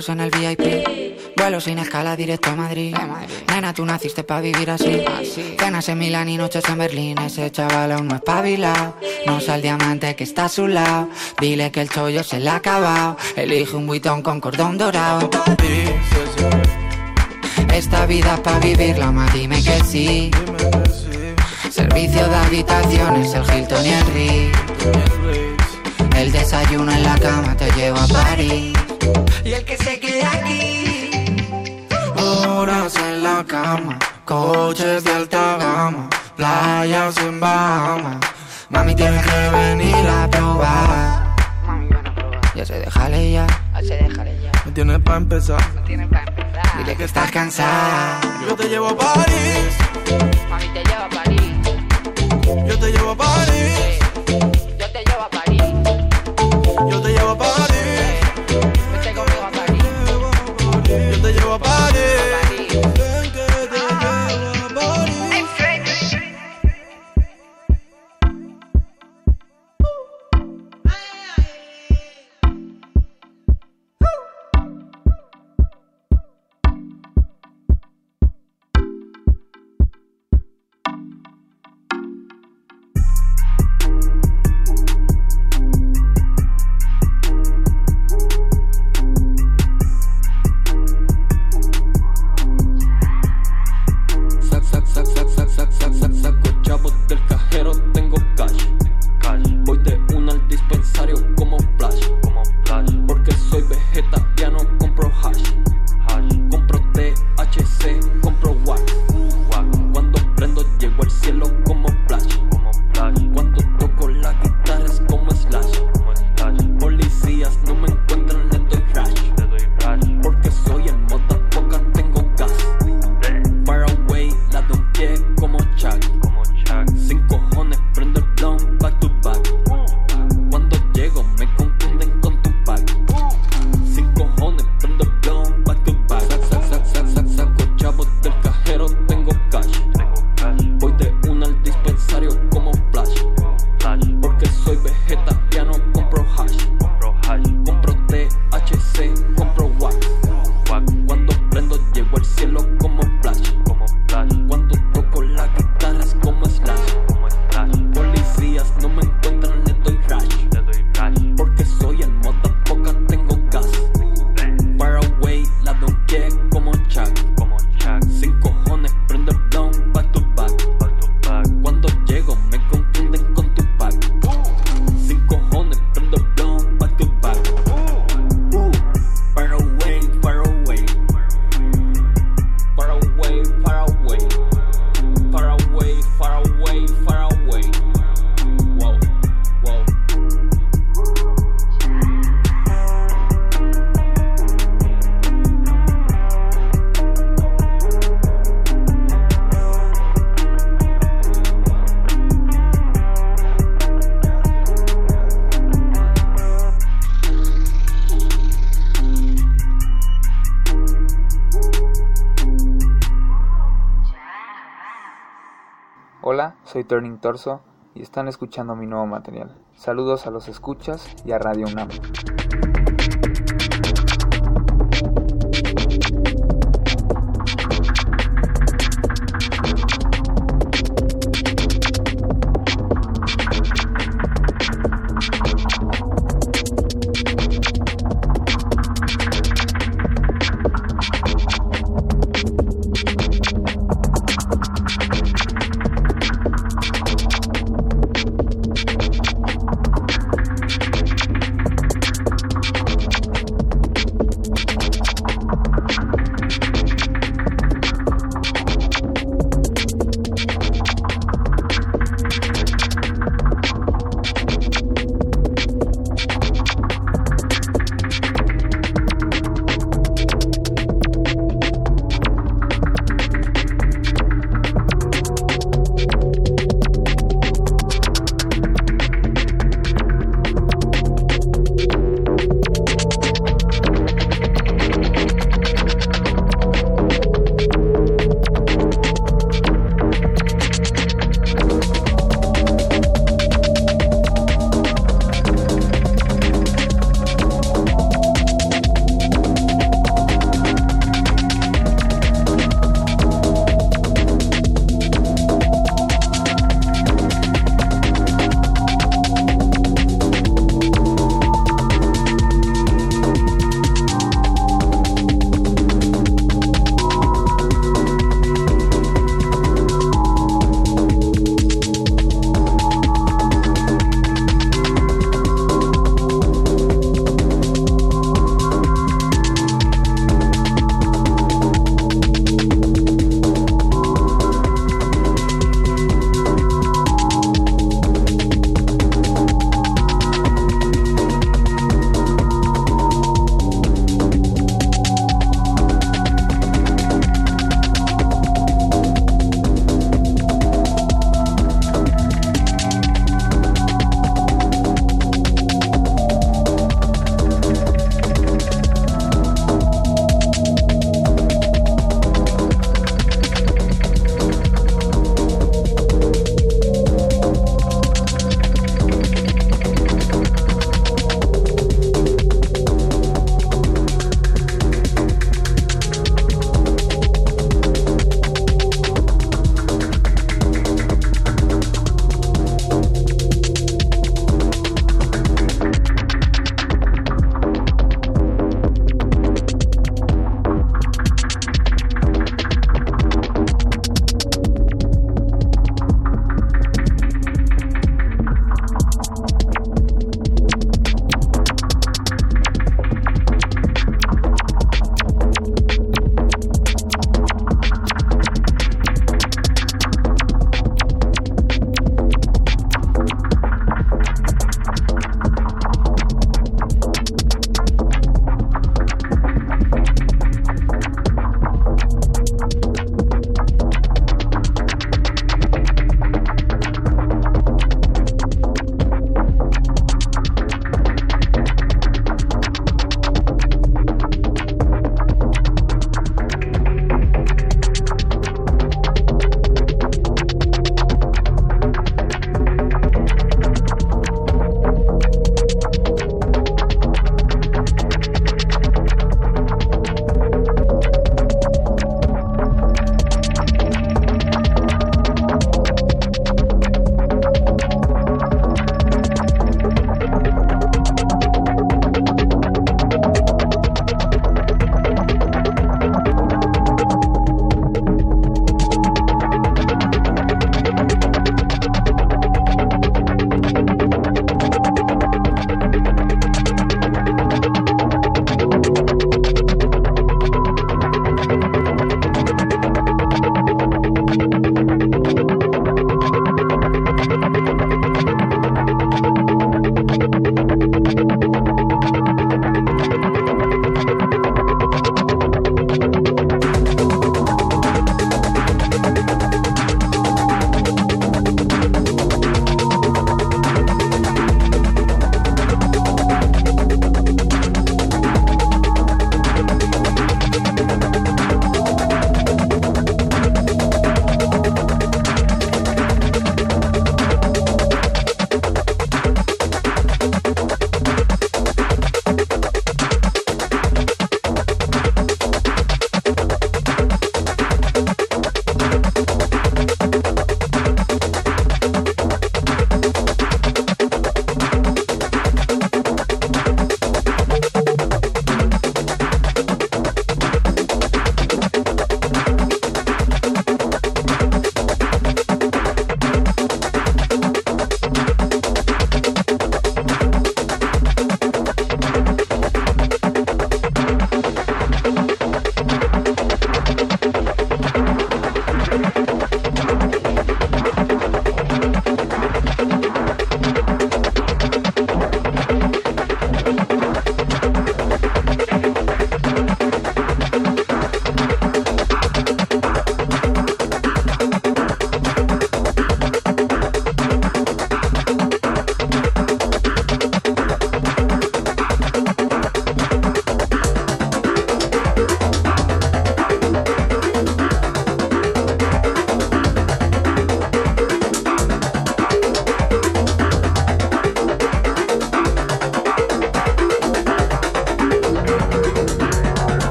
sentados en el VIP. Vuelo sin escala directo a Madrid. Nena, tú naciste para vivir así. Ah, Cenas en Milán y noches en Berlín. Ese chaval aún no es pavilao. No sal diamante que está a su lado. Dile que el chollo se le ha acabado. Elige un buitón con cordón dorado. Esta vida es para vivirla, más dime que sí. Servicio de habitaciones, el Hilton y el Ritz. El desayuno en la cama te lleva a París. Y el que se queda aquí. Horas en la cama, coches de alta gama, playas en Bahamas. Mami, tienes que venir a probar. Mami, van a probar. Ya se déjale ya. Ya se déjale ya. No tienes pa' empezar. No tienes pa' empezar. Dile que estás cansada. Yo te llevo a París. Mami, te llevo a París. Yo te llevo a París. Yo te llevo a París. Yo te llevo a París. Soy Turning Torso y están escuchando mi nuevo material. Saludos a los escuchas y a Radio UNAM.